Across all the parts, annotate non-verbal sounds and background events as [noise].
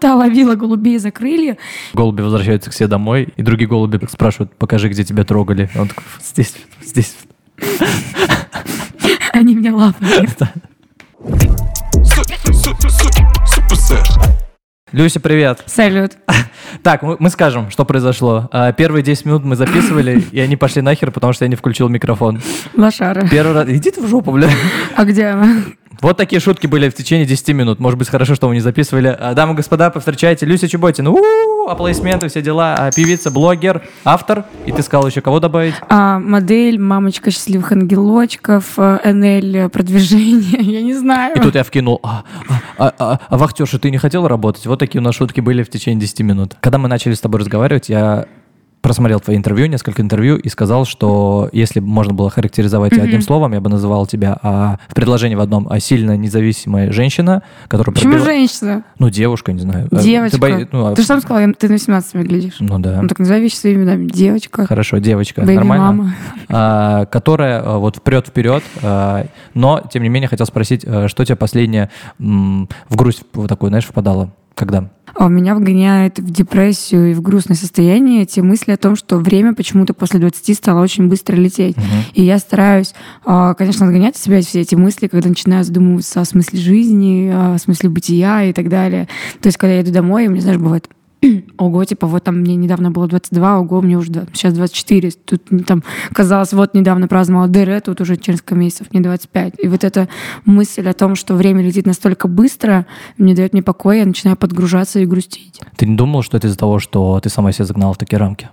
Та ловила голубей за крылья. Голуби возвращаются к себе домой, и другие голуби спрашивают, покажи, где тебя трогали. Он такой, здесь, здесь. Они меня лапали. Люся, привет. Салют. [laughs] Так, мы, мы скажем, что произошло. А, Первые 10 минут мы записывали, и они пошли нахер, потому что я не включил микрофон. Лошара. Первый раз... Иди ты в жопу, бля. А где она? Вот такие шутки были в течение 10 минут. Может быть, хорошо, что вы не записывали. А, Дамы и господа, повстречайте Люся Чеботина. У-у-у, аплодисменты, все дела. А, Певица, блогер, автор. И ты сказал еще кого добавить? А, модель, мамочка счастливых ангелочков, э, НЛ продвижение, [laughs] я не знаю. И тут я вкинул, а, а, а, а, а вахтерша, ты не хотел работать? Вот такие у нас шутки были в течение 10 минут. Когда мы начали с тобой разговаривать, я просмотрел твои интервью, несколько интервью, и сказал, что если бы можно было характеризовать тебя одним словом, я бы называл тебя а, в предложении в одном а, сильно независимая женщина, которая Почему пробила- женщина? Ну, девушка, не знаю. А, Девочка. Ты, бои- ну, а- Ты же сам сказал, ты на 18 выглядишь. Ну да. Ну так назови своими именами. Девочка, Хорошо, девочка, бэйби нормально. мама. А, которая а, вот вперед вперед, а, но тем не менее хотел спросить, что тебя последнее в грусть вот такую, знаешь, впадало? Когда? А меня вгоняет в депрессию и в грустное состояние те мысли о том, что время почему-то после 20 стало очень быстро лететь. И я стараюсь, а, конечно, отгонять от себя все эти мысли, когда начинаю задумываться о смысле жизни, о смысле бытия и так далее. То есть, когда я иду домой, и мне, знаешь, бывает, [clears throat] ого, типа, вот там мне недавно было 22, ого, мне уже два- сейчас 24. Тут там, казалось, вот недавно праздновала ДР, тут уже через несколько месяцев, мне 25. И вот эта мысль о том, что время летит настолько быстро, не дает мне покоя, я начинаю подгружаться и грустить. Ты не думал, что это из-за того, что ты сама себя загнала в такие рамки?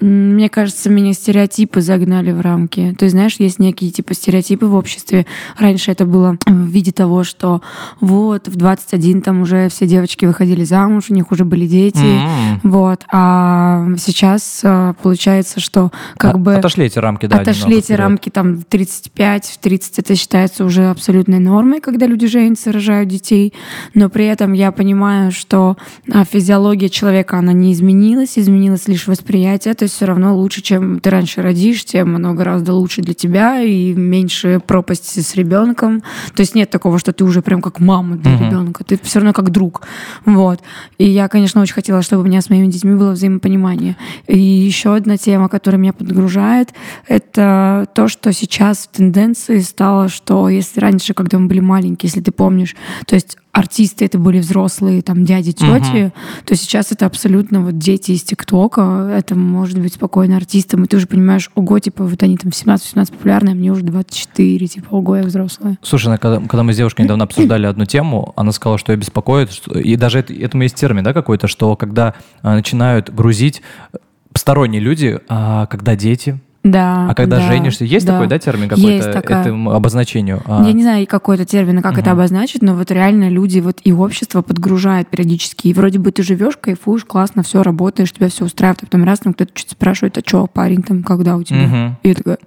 Мне кажется, меня стереотипы загнали в рамки. То есть, знаешь, есть некие типа стереотипы в обществе. Раньше это было в виде того, что вот в 21 там уже все девочки выходили замуж, у них уже были дети. М. Вот. А сейчас а, получается, что как А- бы Отошли эти рамки, да. отошли эти вперед. рамки там в 35, в 30 это считается уже абсолютной нормой, когда люди женятся, рожают детей. Но при этом я понимаю, что а, физиология человека, она не изменилась, изменилось лишь восприятие. То есть все равно лучше, чем ты раньше родишь, тем оно гораздо лучше для тебя и меньше пропасти с ребенком. То есть нет такого, что ты уже прям как мама для Мгм. ребенка. Ты все равно как друг. Вот. И я, конечно, очень хотела, чтобы у меня с моими детьми было взаимопонимание. И еще одна тема, которая меня подгружает, это то, что сейчас в тенденции стало, что если раньше, когда мы были маленькие, если ты помнишь, то есть артисты это были взрослые, там, дяди, тети, то сейчас это абсолютно вот дети из ТикТока, это может быть спокойно артистом, и ты уже понимаешь, ого, типа, вот они там в 17-18 популярные, а мне уже 24, типа, ого, я взрослая. Слушай, когда, когда мы с девушкой недавно обсуждали одну тему, она сказала, что ее беспокоит, что- и даже это, этому есть термин, да, какой-то, что когда а, начинают грузить э, посторонние люди, а когда дети, Да. а когда да, женишься, есть да. такой, да, термин какой-то такая. этому обозначению? А, Я не знаю какой-то термин, и как это Мгм. обозначить, но вот реально люди вот и общество подгружает периодически. И вроде бы ты живешь, кайфуешь, классно, все работаешь, тебя все устраивает, а потом раз там кто-то что-то спрашивает, а что, парень там, когда у тебя? Мгм. И я такая,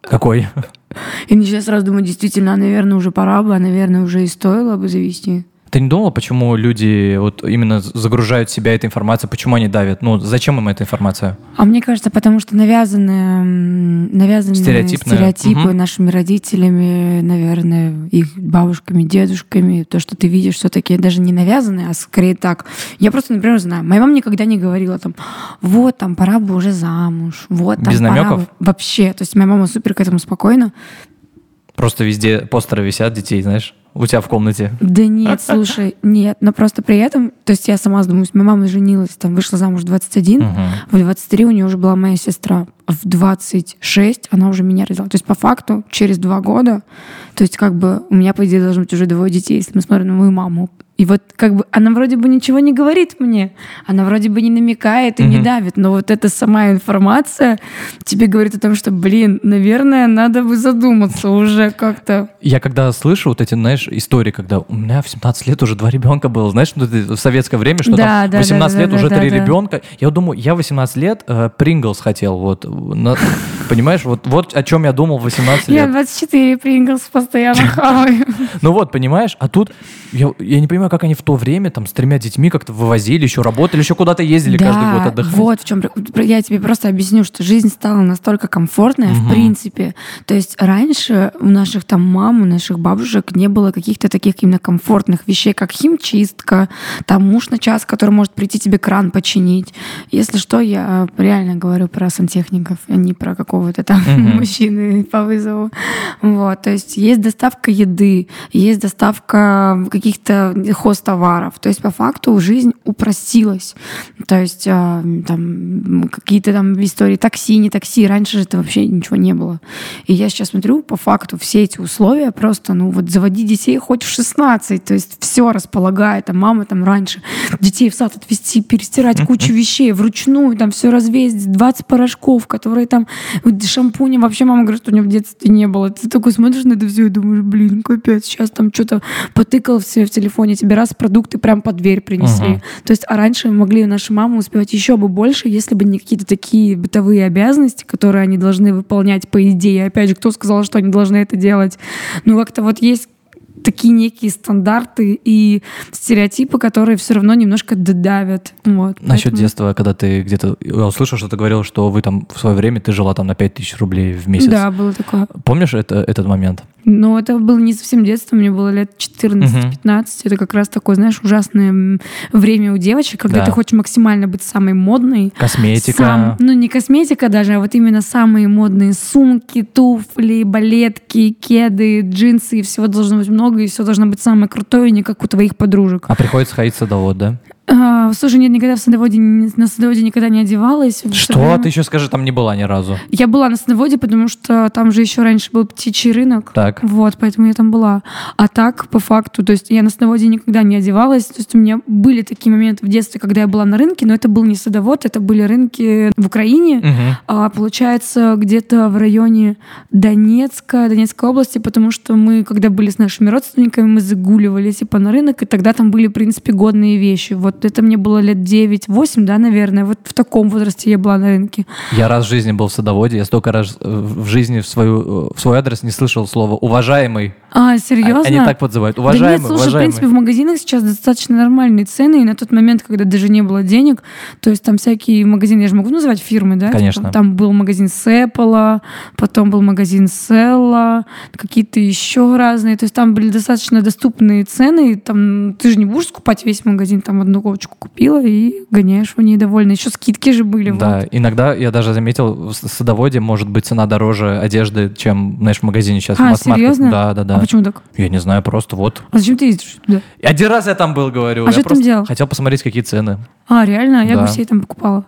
Какой? [laughs] и начинаю сразу думать, действительно, а, наверное, уже пора бы, а, наверное, уже и стоило бы завести. Ты не думала, почему люди вот именно загружают себя этой информацией, почему они давят? Ну, зачем им эта информация? А мне кажется, потому что навязанные Стереотипные. стереотипы Мгм. нашими родителями, наверное, их бабушками, дедушками, то, что ты видишь, все-таки даже не навязанные, а скорее так. Я просто, например, знаю, моя мама никогда не говорила там, вот, там, пора бы уже замуж, вот, там, Без пора намеков? бы». Вообще, то есть моя мама супер к этому спокойна. Просто везде постеры висят детей, знаешь, у тебя в комнате. Да нет, слушай, [laughs] нет, но просто при этом, то есть я сама задумываюсь, моя мама женилась, там, вышла замуж в 21, Мгм. В 23 у нее уже была моя сестра. а В 26 она уже меня родила. То есть по факту через два года, то есть как бы у меня, по идее, должно быть уже двое детей, если мы смотрим на мою маму. И вот как бы она вроде бы ничего не говорит мне, она вроде бы не намекает и не Мгм. давит, но вот эта сама информация тебе говорит о том, что, блин, наверное, надо бы задуматься уже как-то. Я когда слышу вот эти, знаешь, истории, когда у меня в 17 лет уже два ребенка было, знаешь, ну, в советское время, что Да, там да, 18 да, лет да, уже да, три да. ребенка. Я думаю, я 18 лет э, Принглс хотел, вот. на- [laughs] Понимаешь, вот, вот о чем я думал в 18 Я лет. 24 Принглс постоянно [laughs] хаваю. Ну вот, понимаешь, а тут я, я не понимаю, как они в то время там с тремя детьми как-то вывозили, еще работали, еще куда-то ездили каждый год отдыхать. вот в чем... Я тебе просто объясню, что жизнь стала настолько комфортная, в Мгм. принципе. То есть раньше у наших там мам, у наших бабушек не было каких-то таких именно комфортных вещей, как химчистка, там муж на час, который может прийти тебе кран починить. Если что, я реально говорю про сантехников, а не про какого-то там Мгм. [laughs] мужчины по вызову. Вот, то есть есть доставка еды, есть доставка каких-то хозтоваров. То есть по факту жизнь упростилась. То есть а, там какие-то там истории такси, не такси. Раньше же это вообще ничего не было. И я сейчас смотрю, по факту все эти условия просто, ну вот заводи детей хоть в 16, то есть все располагает, а мама там раньше детей в сад отвезти, перестирать [laughs] кучу вещей вручную, там все развесить, 20 порошков, которые там вот шампуня. Вообще мама говорит, что у нее в детстве не было. Ты такой смотришь на это все и думаешь, блин, капец, сейчас там что-то потыкал все в телефоне, тебе раз продукты прям под дверь принесли. Мгм. То есть, а раньше могли наши мамы успевать еще бы больше, если бы не какие-то такие бытовые обязанности, которые они должны выполнять по идее. Опять же, кто сказал, что они должны это делать? Ну, как-то вот есть такие некие стандарты и стереотипы, которые все равно немножко додавят. Вот, Насчет поэтому- детства, когда ты где-то... Я услышал, что ты говорил, что вы там в свое время, ты жила там на 5000 рублей в месяц. Да, было такое. Помнишь это, этот момент? Но это было не совсем детство, мне было лет 14-15. Это как раз такое, знаешь, ужасное время у девочек, когда Да. ты хочешь максимально быть самой модной. Косметика. Сам- ну, не косметика даже, а вот именно самые модные сумки, туфли, балетки, кеды, джинсы, и всего должно быть много, и все должно быть самое крутое, не как у твоих подружек. А приходится ходить в садовод, да? А, слушай, нет, никогда в садоводе, на садоводе никогда не одевалась. Что? время- Ты еще скажи, там не была ни разу. Я была на садоводе, потому что там же еще раньше был птичий рынок. Так. Вот, поэтому я там была. А так, по факту, то есть я на садоводе никогда не одевалась. То есть у меня были такие моменты в детстве, когда я была на рынке, но это был не садовод, это были рынки в Украине. Мгм. А, получается, где-то в районе Донецка, Донецкой области, потому что мы, когда были с нашими родственниками, мы загуливали типа на рынок, и тогда там были, в принципе, годные вещи. Вот это мне было лет 9-8, да, наверное. Вот в таком возрасте я была на рынке. Я раз в жизни был в садоводе, я столько раз э, в жизни в, свою, э, в свой адрес не слышал слова «уважаемый». А, серьезно? Они так подзывают. Да Уважаемый, нет, слушай, в уважаемый. принципе, в магазинах сейчас достаточно нормальные цены, и на тот момент, когда даже не было денег, то есть там всякие магазины, я же могу называть фирмы, да? Конечно. Типа, там был магазин Сэппла, потом был магазин Селла, какие-то еще разные, то есть там были достаточно доступные цены, и там ты же не будешь скупать весь магазин, там одну кофточку купила и гоняешь в ней довольно. Еще скидки же были. Да, вот. иногда я даже заметил, в садоводе может быть цена дороже одежды, чем, знаешь, в магазине сейчас. в А, масс-маркете. серьезно? Да, да, да. А почему так? Я не знаю, просто вот. А зачем ты ездишь туда? Один раз я там был, говорю. А я что ты там делал? Хотел посмотреть, какие цены. А, реально? Я Да. гусей там покупала.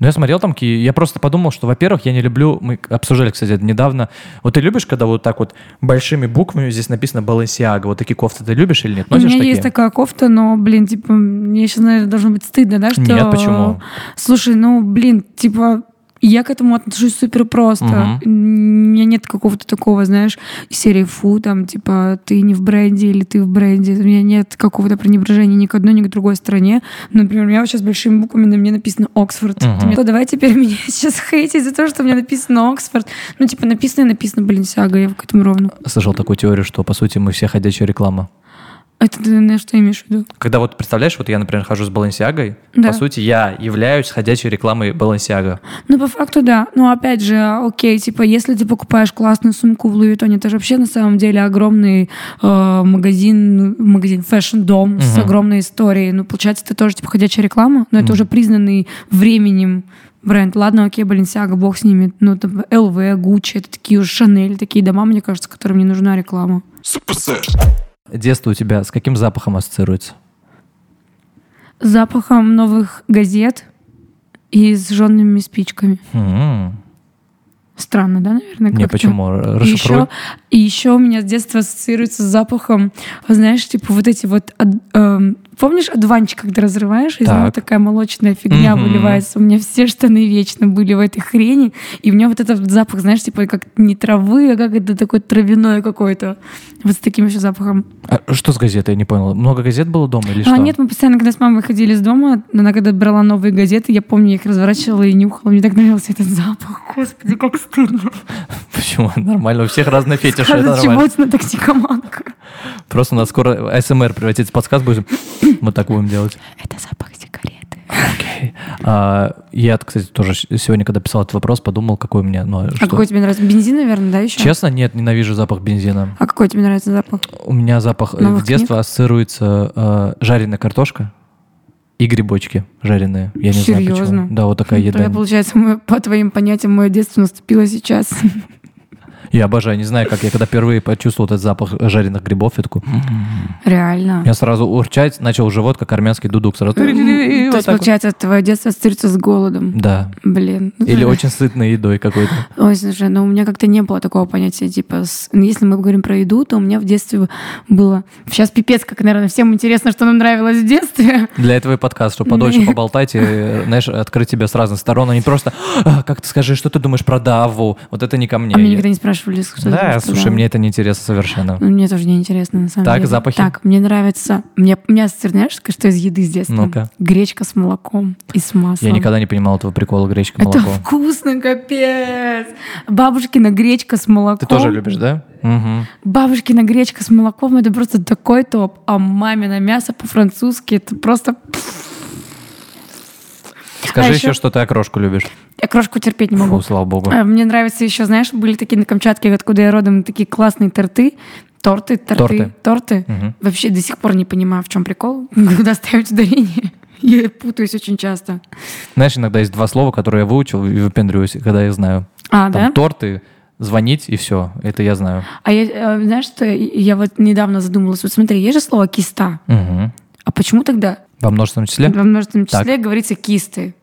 Ну, я смотрел там, я просто подумал, что, во-первых, я не люблю, мы обсуждали, кстати, это недавно, вот ты любишь, когда вот так вот большими буквами здесь написано Balenciaga, вот такие кофты ты любишь или нет? У Носишь меня такие? есть такая кофта, но, блин, типа, мне сейчас, наверное, должно быть стыдно, да, что... Нет, почему? Слушай, ну, блин, типа, я к этому отношусь супер просто. У меня нет какого-то такого, знаешь, серии фу, там, типа, ты не в бренде или ты в бренде. У меня нет какого-то пренебрежения ни к одной, ни к другой стране. Например, у меня вот сейчас большими буквами на мне написано Оксфорд. Ты мне, «Что, давай теперь меня [laughs] сейчас хейтить за то, что у меня написано Оксфорд. Ну, типа, написано и написано, блин, сяга, я к этому ровно. Слышал такую теорию, что, по сути, мы все ходячая реклама. Это ты на что имеешь в виду? Когда вот, представляешь, вот я, например, хожу с Балансиагой, Да. по сути, я являюсь ходячей рекламой Балансиага. Ну, по факту, да. Ну, опять же, окей, типа, если ты покупаешь классную сумку в Луи Виттоне, это же вообще на самом деле огромный э, магазин, магазин fashion-дом с Мгм. огромной историей. Ну, получается, это тоже, типа, ходячая реклама, но это Мгм. уже признанный временем бренд. Ладно, окей, Баленсиага, бог с ними. Ну, там, ЛВ, Гуччи, это такие уже Шанель, такие дома, мне кажется, которым не нужна реклама. Детство у тебя с каким запахом ассоциируется? С запахом новых газет и с жженными спичками. М, Странно, да, наверное? Не, почему? И еще, и еще у меня с детства ассоциируется с запахом, знаешь, типа вот эти вот эм, Помнишь одуванчик, когда разрываешь, из Так. него такая молочная фигня Мгм. выливается. У меня все штаны вечно были в этой хрени. И у меня вот этот запах, знаешь, типа как не травы, а как это такой травяной какой-то. Вот с таким еще запахом. А что с газетой, я не понял. Много газет было дома или А что? нет, мы постоянно, когда с мамой ходили из дома, она когда брала новые газеты, я помню, я их разворачивала и нюхала. Мне так нравился этот запах. Господи, как стыдно. [laughs] Почему? Нормально, у всех разные фетиши, нормально. чего-то на токсикоманка. Просто у нас скоро СМР превратится в подкаст, будем [coughs] вот так будем делать. Это запах сигареты. Окей. А, я, кстати, тоже сегодня, когда писал этот вопрос, подумал, какой у меня... Ну, А что- какой тебе нравится? Бензин, наверное, да, еще? Честно, нет, ненавижу запах бензина. А какой тебе нравится запах? У меня запах э, Новых в детство ассоциируется э, жареная картошка и грибочки жареные. Я не знаю Серьезно? почему. Да, вот такая еда. Тогда, получается, мое- по твоим понятиям, мое детство наступило сейчас. [laughs] Я обожаю, не знаю, как я когда впервые почувствовал этот запах жареных грибов, я такой... «М-м-м». Реально. Я сразу урчать начал живот, как армянский дудук. Сразу... То Вот есть, получается, твое детство ассоциируется с голодом. Да. Блин. Ну, Или очень сытной едой какой-то. Ой, слушай, ну у меня как-то не было такого понятия, типа, ну, если мы говорим про еду, то у меня в детстве было... Сейчас пипец, как, наверное, всем интересно, что нам нравилось в детстве. Для этого и подкаст, чтобы подольше поболтать и, знаешь, открыть тебя с разных сторон, а не просто, «А, как ты скажи, что ты думаешь про Даву? Вот это не ко мне. А меня никогда не спрашивали, что ты Да, слушай, да. мне это не интересно совершенно. Ну, Мне тоже не интересно, на самом Так, деле. запахи? Так, мне нравится... Мне, у меня знаешь, что из еды с детства? Ну-ка. Гречка с молоком и с маслом. Я никогда не понимал этого прикола гречка, Это молоко. вкусно, капец! Бабушкина гречка с молоком. Ты тоже любишь, да? Мгм. Бабушкина гречка с молоком это просто такой топ. А мамино мясо по-французски это просто... Скажи А еще, что ты окрошку любишь. Я крошку терпеть не могу. Фу, слава богу. А, Мне нравится еще, знаешь, были такие на Камчатке, откуда я родом, такие классные торты. Торты, торты, Торты. торты. Мгм. Вообще до сих пор не понимаю, в чем прикол, [laughs] куда ставить ударение. [laughs] Я путаюсь очень часто. Знаешь, иногда есть два слова, которые я выучил и выпендриваюсь, когда я знаю. А, Там да? торты, звонить и все. Это я знаю. А я, э, знаешь, что я вот недавно задумалась. Вот смотри, есть же слово киста. Мгм. А почему тогда Во множественном числе? во множественном Так. числе говорится кисты?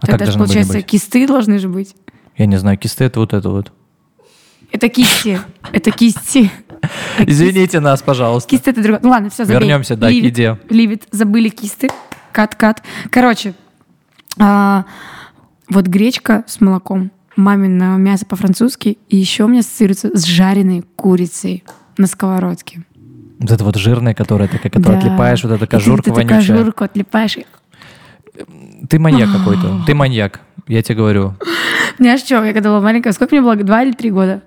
А Тогда же, получается, быть? кисты должны же быть. Я не знаю, кисты это вот это вот. Это кисти. Это кисти. [laughs] Извините нас, пожалуйста. Кисты это другое. Ну ладно, все, забей. Вернемся, да, к еде. it. Забыли кисты. Кат-кат. Короче, а, вот гречка с молоком, мамино мясо по-французски, и еще у меня ассоциируется с жареной курицей на сковородке. Вот это вот жирное, которое ты как Да. отлипаешь, вот эта И ты- кожурка ты, эту вонючая. кожурку отлипаешь. Ты маньяк какой-то. Ты маньяк, я тебе говорю. Знаешь что, я когда была маленькая, сколько мне было? Два или три года?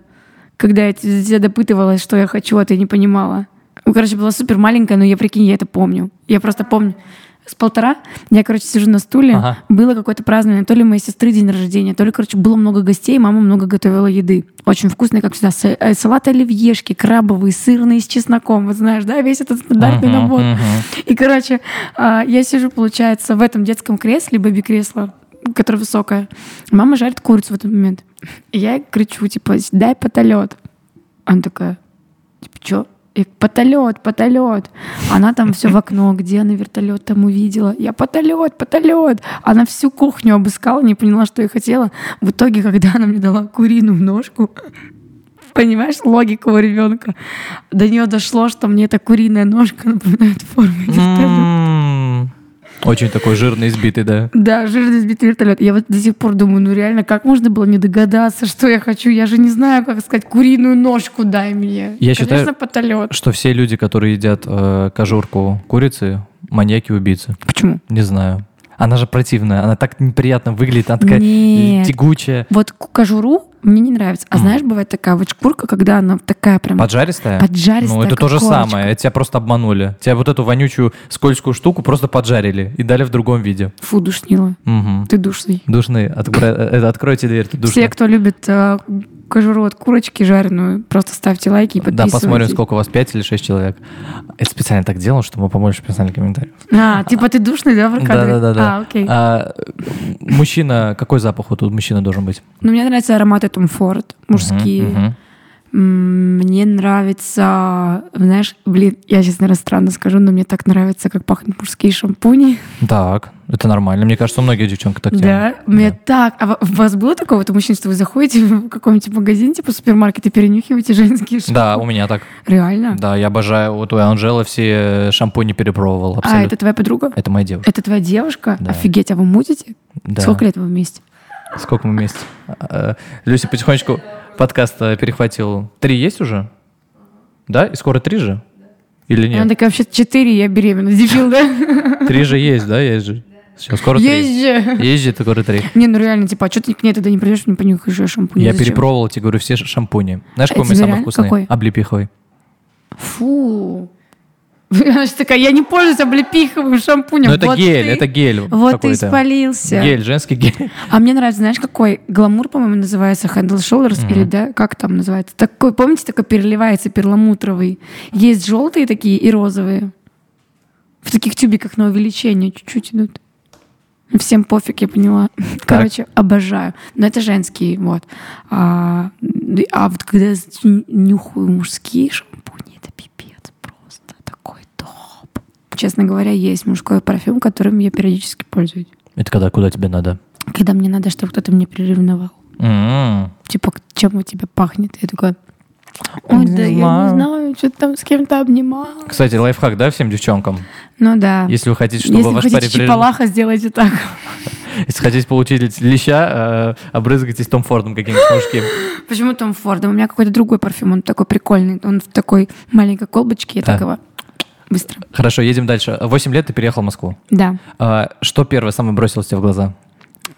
Когда я тебя допытывалась, что я хочу, а ты не понимала. Ну, короче, была супер маленькая, но я, прикинь, я это помню. Я просто помню. С полтора я, короче, сижу на стуле, Ага. было какое-то празднование, то ли моей сестры день рождения, то ли, короче, было много гостей, мама много готовила еды. Очень вкусные, как всегда, э, салат оливьешки, крабовые, сырные с чесноком, вот знаешь, да, весь этот стандартный Мгм, набор. мгм. И, короче, а, я сижу, получается, в этом детском кресле, бэби-кресло, которое высокое. Мама жарит курицу в этот момент. И я кричу, типа, дай потолет. Она такая, типа, что? Я потолет, потолет. Она там все в окно, где она вертолет там увидела. Я потолет, потолет. Она всю кухню обыскала, не поняла, что я хотела. В итоге, когда она мне дала куриную ножку, [laughs] понимаешь, логика у ребенка, до нее дошло, что мне эта куриная ножка напоминает форму вертолета. Очень такой жирный, избитый, да. Да, жирный сбитый вертолет. Я вот до сих пор думаю, ну реально, как можно было не догадаться, что я хочу? Я же не знаю, как сказать, куриную ножку дай мне. Я Конечно, считаю- потолет. Что все люди, которые едят э, кожурку курицы, маньяки-убийцы. Почему? Не знаю. Она же противная, она так неприятно выглядит, она такая Нет. тягучая. Вот кожуру мне не нравится. А знаешь, бывает такая вот шкурка, когда она такая прям Поджаристая? поджаристая, Ну, это то же корочка. самое. Тебя просто обманули. Тебя вот эту вонючую скользкую штуку просто поджарили и дали в другом виде. Фу, душнила. Мгм. Ты душный. Душный. Откро- э, Откройте дверь, тут душно. Все, кто любит э, кожуру от курочки жареную, просто ставьте лайки и Да, подписывайтесь. посмотрим, сколько у вас, 5 или 6 человек. Это специально так делал, чтобы побольше писали комментариев. А, типа ты душный, да, в кадре? Да-да-да. А, окей. А, мужчина, какой запах вот тут мужчина должен быть? Ну, мне нравятся ароматы Том Форд, мужские. Мгм. М, Мне нравится, знаешь, блин, я сейчас, наверное, странно скажу, но мне так нравится, как пахнут мужские шампуни. Так, Это нормально. Мне кажется, у многих девчонок так Да, делают. мне так. А у вас было такое вот мужчин, что вы заходите [laughs] в какой-нибудь магазин, типа супермаркет, и перенюхиваете женские шампуни? Да, у меня так. Реально? Да, я обожаю. Вот у Анжелы все шампуни перепробовал. А, Абсолютно. это твоя подруга? Это моя девушка. Это твоя девушка? Да. Офигеть, а вы мутите? Да. Сколько лет вы вместе? Сколько мы вместе? А, Люся потихонечку подкаст э, перехватил. Три есть уже? Да? И скоро три же? Или Она нет? такая, вообще четыре, я беременна. [laughs] Дебил, да? Три же есть, да? Есть же. Все, скоро три. Есть же. Есть же, скоро три. Не, ну реально, типа, а что ты к ней тогда не придешь, не понюхаешь шампунь? Я Зачем? перепробовал, тебе говорю, все шампуни. Знаешь, А какой у меня самый вкусный? Какой? Облепиховый. Фу. Она же такая, я не пользуюсь облепиховым шампунем. Ну это Вот гель, ты- это гель Вот ты испалился. Гель, женский гель. А мне нравится, знаешь, какой гламур, по-моему, называется Handle Shoulders, или да, как там называется? Такой, помните, такой переливается перламутровый. Есть желтые такие и розовые. В таких тюбиках на увеличение чуть-чуть идут. Всем пофиг, я поняла. Короче, обожаю. Но это женские, вот. А, а вот когда я нюхаю мужские шампуни, это пипец просто. Такой топ. Честно говоря, есть мужской парфюм, которым я периодически пользуюсь. Это когда, куда тебе надо? Когда мне надо, чтобы кто-то мне приревновал. М. Типа, чем у тебя пахнет? Я такая, ой, Не да я знаю. не знаю, что там с кем-то обнимал. Кстати, лайфхак, да, всем девчонкам? Ну да. Если вы хотите, чтобы Если ваш хотите парень... прирев- чипалаха, сделайте так. [laughs] Если хотите получить леща, э, обрызгайтесь Том Фордом каким-нибудь мужским. [gasps] Почему Том Фордом? У меня какой-то другой парфюм, он такой прикольный. Он в такой маленькой колбочке, я так его [tsk] быстро. Хорошо, едем дальше. Восемь лет ты переехал в Москву. Да. А, Что первое самое бросилось тебе в глаза?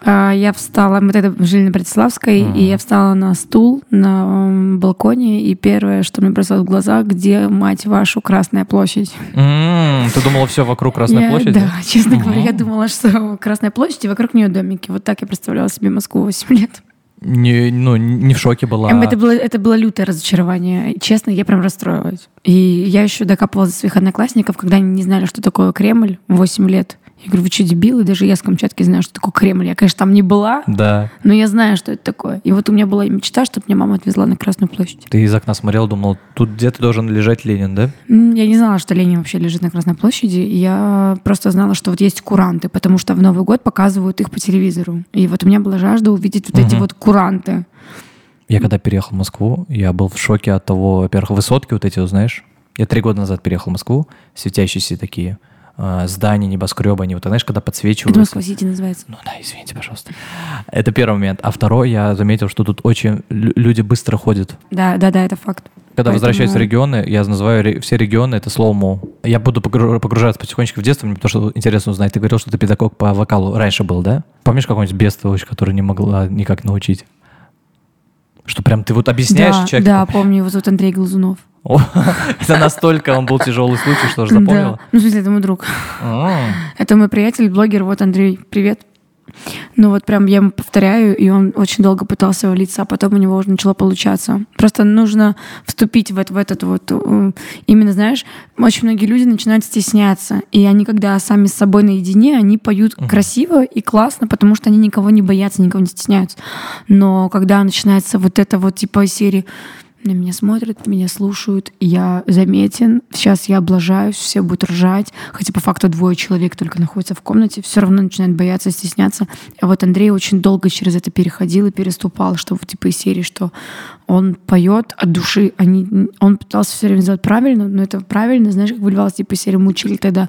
А, Я встала, мы тогда жили на Братиславской, и я встала на стул на балконе, и первое, что мне бросилось в глаза, где, мать вашу, Красная площадь. М, Ты думала, все вокруг Красной Я- площади? Да, честно говоря, я думала, что [laughs] Красная площадь, и вокруг нее домики. Вот так я представляла себе Москву 8 лет. Не, ну, не в шоке была. Эм, Это было, это было лютое разочарование. Честно, я прям расстроилась. И я еще докапывалась до своих одноклассников, когда они не знали, что такое Кремль, 8 лет. Я говорю, вы что, дебилы? Даже я с Камчатки знаю, что такое Кремль. Я, конечно, там не была, Да. но я знаю, что это такое. И вот у меня была мечта, чтобы меня мама отвезла на Красную площадь. Ты из окна смотрел, думал, тут где-то должен лежать Ленин, да? Я не знала, что Ленин вообще лежит на Красной площади. Я просто знала, что вот есть куранты, потому что в Новый год показывают их по телевизору. И вот у меня была жажда увидеть вот эти Мгм. вот куранты. Я когда переехал в Москву, я был в шоке от того, во-первых, высотки вот эти, знаешь. Я три года назад переехал в Москву, светящиеся такие а, здания, небоскребы, они вот, знаешь, когда Это подсвечиваются. Москва-Сити называется. Ну да, извините, пожалуйста. Это первый момент. А второй, я заметил, что тут очень лю- люди быстро ходят. Да, да, да, это факт. Когда Поэтому- возвращаюсь в регионы, я называю все регионы это слоуму. Я буду погру- погружаться потихонечку в детство, мне потому что интересно узнать. Ты говорил, что ты педагог по вокалу раньше был, да? Помнишь какой-нибудь бестолочь, который не могла никак научить? Что прям ты вот объясняешь да, человеку? да, помню, его зовут Андрей Глазунов. [laughs] Это настолько он был тяжелый случай, что же запомнила? Ну, в смысле, это мой друг. М. Это мой приятель, блогер. Вот, Андрей, привет. Ну вот прям я ему повторяю, и он очень долго пытался влиться, а потом у него уже начало получаться. Просто нужно вступить в, это, в этот вот... э, Именно, знаешь, очень многие люди начинают стесняться, и они, когда сами с собой наедине, они поют красиво и классно, потому что они никого не боятся, никого не стесняются. Но когда начинается вот это вот типа серии на меня смотрят, меня слушают, я заметен, сейчас я облажаюсь, все будут ржать, хотя по факту двое человек только находятся в комнате, все равно начинают бояться, стесняться. А вот Андрей очень долго через это переходил и переступал, что типа из серии, что он поет от души, они, он пытался все время сделать правильно, но это правильно, знаешь, как выливалось, типа из серии, мы учили тогда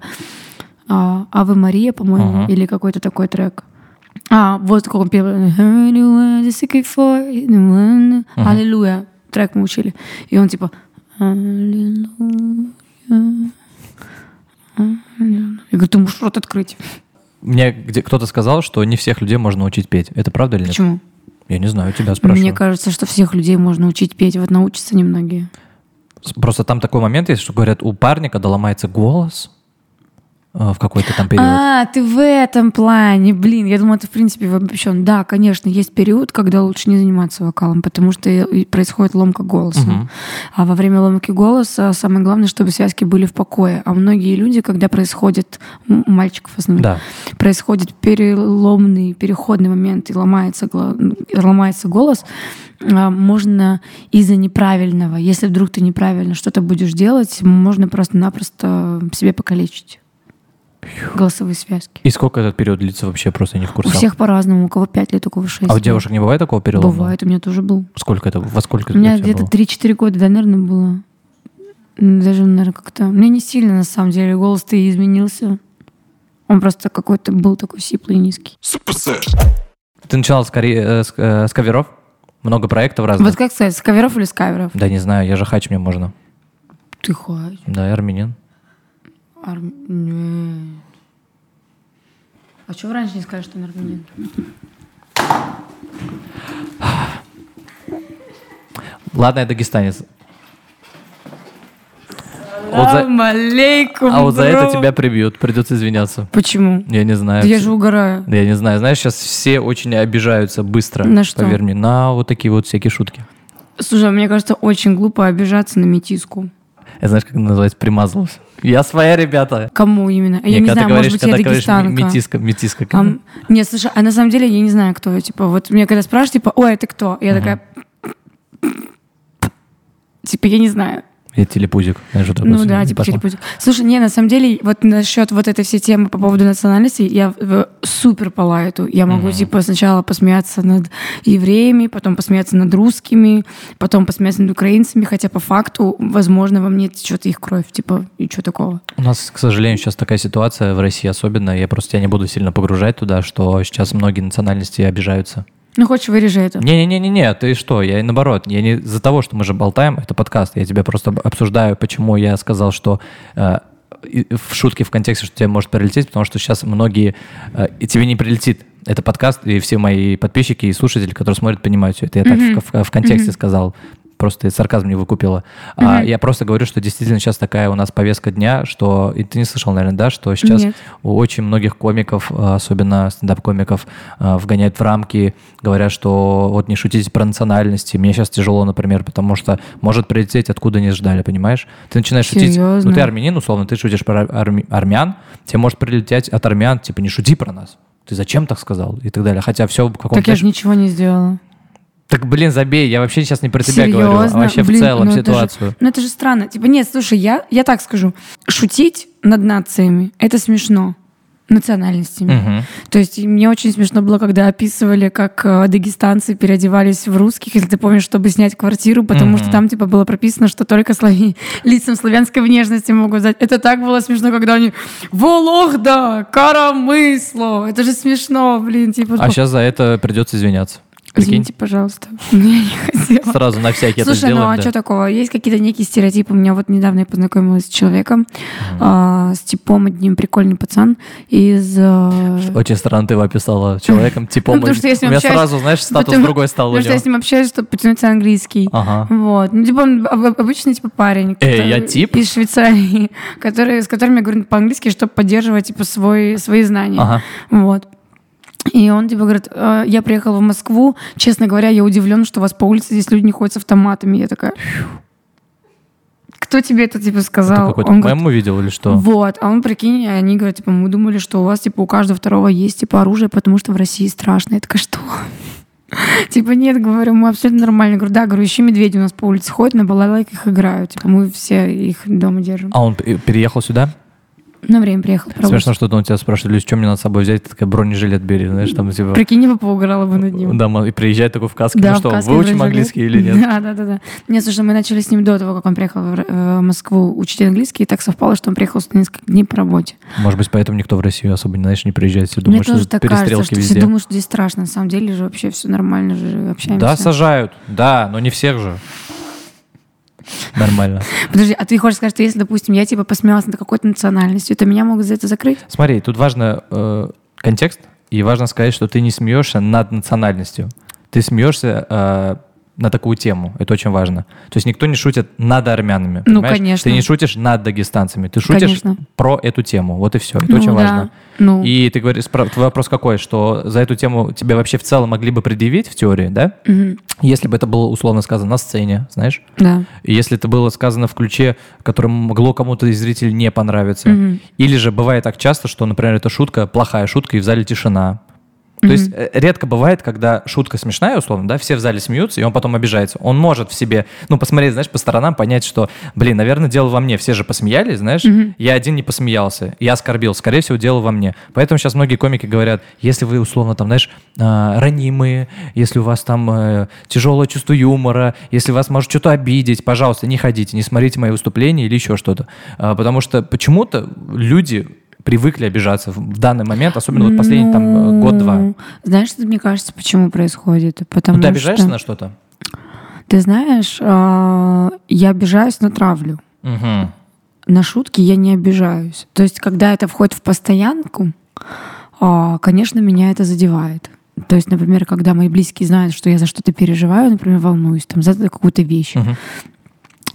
а, Аве Мария, по-моему, Ага. или какой-то такой трек. А, вот как он пел. Аллилуйя. Трек мы учили. И он типа... Я говорю, ты можешь рот открыть. Мне где кто-то сказал, что не всех людей можно учить петь. Это правда или нет? Почему? Я не знаю, тебя спрашиваю. Мне кажется, что всех людей можно учить петь. Вот научатся немногие. Просто там такой момент есть, что говорят, у парня, когда ломается голос в какой-то там период. А, ты в этом плане. Блин, я думаю, это в принципе обобщен. Да, конечно, есть период, когда лучше не заниматься вокалом, потому что происходит ломка голоса. Мгм. А во время ломки голоса самое главное, чтобы связки были в покое. А многие люди, когда происходит, у мальчиков в основном, Да. происходит переломный, переходный момент, и ломается, ломается голос, а, можно из-за неправильного, если вдруг ты неправильно что-то будешь делать, можно просто-напросто себе покалечить. Голосовые связки. И сколько этот период длится вообще? Просто не в У курсе. всех по-разному, у кого 5 лет, у кого 6 А у девушек не бывает такого перелома? Бывает, у меня тоже был. Сколько это? Во сколько У меня у тебя где-то было? 3-4 года, да, наверное, было. Даже, наверное, как-то... У меня не сильно, на самом деле, голос-то и изменился. Он просто какой-то был такой сиплый и низкий. Ты начинал с, кори- э, с, э, с каверов? Много проектов разных? Вот как сказать, с каверов или с каверов? Да не знаю, я же хач, мне можно. Ты хач. Да, я армянин. Арм... Нет. А чего вы раньше не сказали, что он армянин? Ладно, я дагестанец. А вот за- алейкум, А вот за это тебя прибьют, придется извиняться. Почему? Я не знаю. Да я же угораю. Да я не знаю. Знаешь, сейчас все очень обижаются быстро. На что? Поверь мне, на вот такие вот всякие шутки. Слушай, мне кажется, очень глупо обижаться на метиску. Я знаешь, как это называется? Примазалась. Я своя, ребята. Кому именно? Я Не, не знаю, ты может говоришь, быть, я говоришь дагестанка. метиска, метиска. А, нет, слушай, а на самом деле я не знаю, кто я. Типа, вот мне когда спрашивают, типа, ой, а ты кто? Я такая... Типа, я не знаю. Я телепузик. Знаешь, такое Ну да, типа пошло? телепузик. Слушай, не, на самом деле, вот насчет вот этой всей темы по поводу национальности, я в- супер по лайту. Я могу, типа, сначала посмеяться над евреями, потом посмеяться над русскими, потом посмеяться над украинцами, хотя по факту, возможно, во мне течет их кровь, типа, и что такого? У нас, к сожалению, сейчас такая ситуация в России особенно. Я просто тебя не буду сильно погружать туда, что сейчас многие национальности обижаются. Ну, хочешь, вырежи это. Не-не-не-не, ты что? Я наоборот, я не из-за того, что мы же болтаем, это подкаст, я тебя просто об- обсуждаю, почему я сказал, что э, в шутке в контексте, что тебе может прилететь, потому что сейчас многие, э, и тебе не прилетит. Это подкаст, и все мои подписчики и слушатели, которые смотрят, понимают все это. Я так в, в- в контексте сказал. Просто сарказм не выкупила. А я просто говорю, что действительно сейчас такая у нас повестка дня, что... И ты не слышал, наверное, да, что сейчас Нет. у очень многих комиков, а, особенно стендап-комиков, а, вгоняют в рамки, говорят, что вот не шутите про национальности. Мне сейчас тяжело, например, потому что может прилететь, откуда не ждали, понимаешь? Ты начинаешь шутить... Серьезно? Ну, ты армянин, условно, ты шутишь про арми- армян, тебе может прилететь от армян, типа, не шути про нас. Ты зачем так сказал? И так далее. Хотя все в каком-то... Так я же ничего не сделала. Так, блин, забей, я вообще сейчас не про тебя Серьезно? говорю, а вообще Блин, в целом ну это же- ситуацию. ну это же странно. Типа, нет, слушай, я, я так скажу. Шутить над нациями — это смешно. Национальностями. Мгм. То есть мне очень смешно было, когда описывали, как э, дагестанцы переодевались в русских, если ты помнишь, чтобы снять квартиру, потому Мгм. что там типа было прописано, что только слави... лицам славянской внешности могут взять. Это так было смешно, когда они «Вологда! Карамысло!» Это же смешно, блин. Типа, А сейчас за это придется извиняться. Прикинь, Извините, пожалуйста. [laughs] Я не хотела. сразу на всякий это Слушай, ну сделаем. а да. что такого? Есть какие-то некие стереотипы. У меня вот недавно я познакомилась с человеком, а, с типом одним прикольный пацан из... а, Очень странно ты его описала человеком, [laughs] Ну, потому что я с у меня общаюсь, сразу, знаешь, статус потому- другой стал Потому что я с ним общаюсь, чтобы потянуться английский. Ага. Вот. Ну, типа, он об- обычный, типа, парень. Эй, я тип? Из Швейцарии, [laughs] который, с которым я говорю по-английски, чтобы поддерживать, типа, свой, свои знания. Ага. Вот. И он типа говорит, «Э, я приехал в Москву, честно говоря, я удивлен, что у вас по улице здесь люди не ходят с автоматами. Я такая, кто тебе это типа Ты сказал? какой-то Он говорит, увидел или что? вот, а он, прикинь, они говорят, типа, мы думали, что у вас, типа, у каждого второго есть, типа, оружие, потому что в России страшно. Я такая, что? [laughs] Типа, нет, говорю, мы абсолютно нормально. Говорю, да, говорю, еще медведи у нас по улице ходят, на балалайках играют. Типа, мы все их дома держим. А он п- переехал сюда? На время приехал. поработать. Смешно, что он у тебя спрашивает, Люсь, что мне надо с собой взять? Ты такая, бронежилет бери, знаешь, там типа... Прикинь, я бы поугарала бы над ним. Да, и приезжает такой в каске, Да, ну в что, выучим английский или нет? Да, да, да, да. Нет, слушай, мы начали с ним до того, как он приехал в э, Москву учить английский, и так совпало, что он приехал сюда несколько дней по работе. Может быть, поэтому никто в Россию особо, знаешь, не приезжает, все Мне думают, тоже что так кажется, что все везде. думают, что здесь страшно. На самом деле же вообще все нормально же, общаемся. Да, сажают, да, но не всех же. Нормально. Подожди, а ты хочешь сказать, что если, допустим, я типа посмеялась над какой-то национальностью, то меня могут за это закрыть? Смотри, тут важно э, контекст, и важно сказать, что ты не смеешься над национальностью. Ты смеешься э, на такую тему. Это очень важно. То есть никто не шутит над армянами. Ну, понимаешь? конечно. Ты не шутишь над дагестанцами. Ты шутишь Конечно. про эту тему. Вот и все. Это Ну очень да. важно. Ну, И ты говоришь, твой вопрос какой, что за эту тему тебе вообще в целом могли бы предъявить в теории, да? мгм, Если бы это было условно сказано на сцене, знаешь? да. Если это было сказано в ключе, которое могло кому-то из зрителей не понравиться. Мгм. Или же бывает так часто, что, например, эта шутка, плохая шутка, и в зале тишина. То есть э, редко бывает, когда шутка смешная, условно, да, все в зале смеются, и он потом обижается. Он может в себе, ну, посмотреть, знаешь, по сторонам, понять, что, блин, наверное, дело во мне. Все же посмеялись, знаешь, я один не посмеялся, я оскорбил. Скорее всего, дело во мне. Поэтому сейчас многие комики говорят, если вы, условно, там, знаешь, а, ранимые, если у вас там э, тяжелое чувство юмора, если вас может что-то обидеть, пожалуйста, не ходите, не смотрите мои выступления или еще что-то. А, потому что почему-то люди привыкли обижаться в данный момент, особенно вот последний там э, год-два. Ну, Знаешь, что мне кажется, почему происходит? Потому Ну, ты обижаешься что, на что-то? Ты знаешь, а, я обижаюсь на травлю. Мгм. На шутки я не обижаюсь. То есть, когда это входит в постоянку, а, конечно, меня это задевает. То есть, например, когда мои близкие знают, что я за что-то переживаю, например, волнуюсь там, за какую-то вещь, Мгм.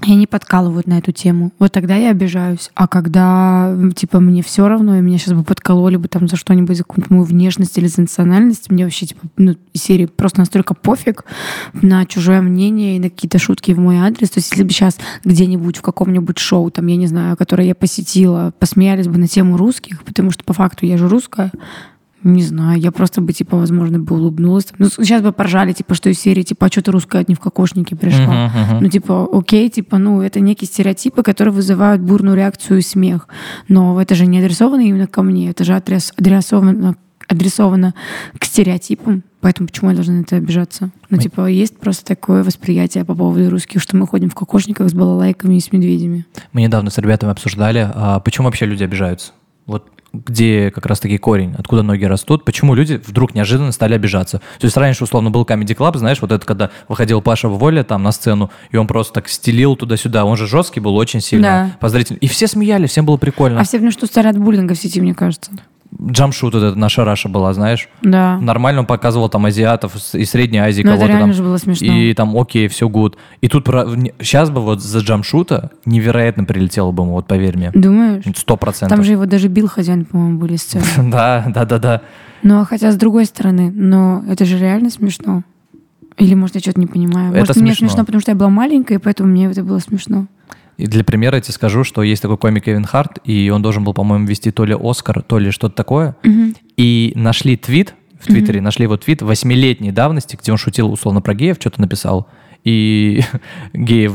И они подкалывают на эту тему. Вот тогда я обижаюсь. А когда, типа, мне все равно, и меня сейчас бы подкололи бы там за что-нибудь, за какую-то мою внешность или за национальность, мне вообще, типа, ну, серии просто настолько пофиг на чужое мнение и на какие-то шутки в мой адрес. То есть если бы сейчас где-нибудь в каком-нибудь шоу, там, я не знаю, которое я посетила, посмеялись бы на тему русских, потому что по факту я же русская, не знаю, я просто бы, типа, возможно, бы улыбнулась. Ну, сейчас бы поржали, типа, что из серии, типа, а что ты русская не в кокошнике пришла? Мгм, мгм. Ну, типа, окей, типа, ну, это некие стереотипы, которые вызывают бурную реакцию и смех. Но это же не адресовано именно ко мне, это же адрес, адресовано, адресовано к стереотипам. Поэтому почему я должна на это обижаться? Ну, Мы- типа, есть просто такое восприятие по поводу русских, что мы ходим в кокошниках с балалайками и с медведями. Мы недавно с ребятами обсуждали, а почему вообще люди обижаются. Вот где как раз-таки корень, откуда ноги растут, почему люди вдруг неожиданно стали обижаться. То есть раньше, условно, был Comedy Club, знаешь, вот это когда выходил Паша Воля там на сцену, и он просто так стелил туда-сюда, он же жесткий был очень сильно, Да. позрительный. И все смеялись, всем было прикольно. А все потому что старые от буллинга в сети, мне кажется. Джамшут вот эта наша Раша была, знаешь. Да. Нормально он показывал там азиатов из Средней Азии, Ну, кого-то там. же было смешно. И там, окей, все good. И тут сейчас бы вот за Джамшута невероятно прилетело бы ему, вот поверь мне. Думаешь? Сто процентов. Там же его даже бил хозяин, по-моему, были [laughs] сцены. Да, да, да, да. Ну, а хотя с другой стороны, но это же реально смешно. Или, может, я что-то не понимаю. Это Может, мне смешно. смешно, потому что я была маленькая, и поэтому мне это было смешно. И для примера я тебе скажу, что есть такой комик Кевин Харт, и он должен был, по-моему, вести то ли Оскар, то ли что-то такое. И нашли твит, в Твиттере нашли его твит восьмилетней давности, где он шутил условно про геев, что-то написал. И [laughs] геи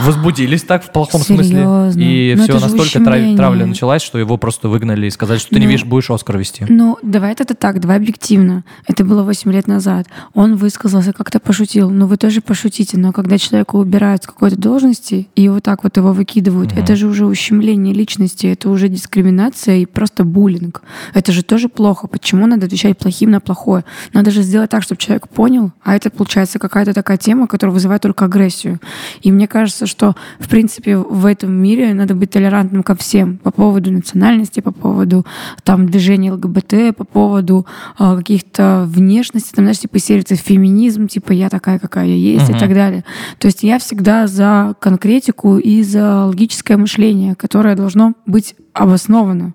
возбудились так в плохом смысле. Серьезно? И Ну, все настолько трав- травля началась, что его просто выгнали и сказали, что ты не Ну, видишь, будешь Оскар вести. Ну, давай это так, давай объективно. Это было 8 лет назад. Он высказался, как-то пошутил. Ну, вы тоже пошутите. Но когда человека убирают с какой-то должности и вот так вот его выкидывают, это же уже ущемление личности, это уже дискриминация и просто буллинг. Это же тоже плохо. Почему надо отвечать плохим на плохое? Надо же сделать так, чтобы человек понял, а это получается какая-то такая тема, которая вызывает только агрессию. И мне кажется, что, в принципе, в этом мире надо быть толерантным ко всем по поводу национальности, по поводу там движения ЛГБТ, по поводу а, каких-то внешностей, там, знаешь, типа это феминизм, типа я такая, какая я есть Мгм. и так далее. То есть я всегда за конкретику и за логическое мышление, которое должно быть обосновано.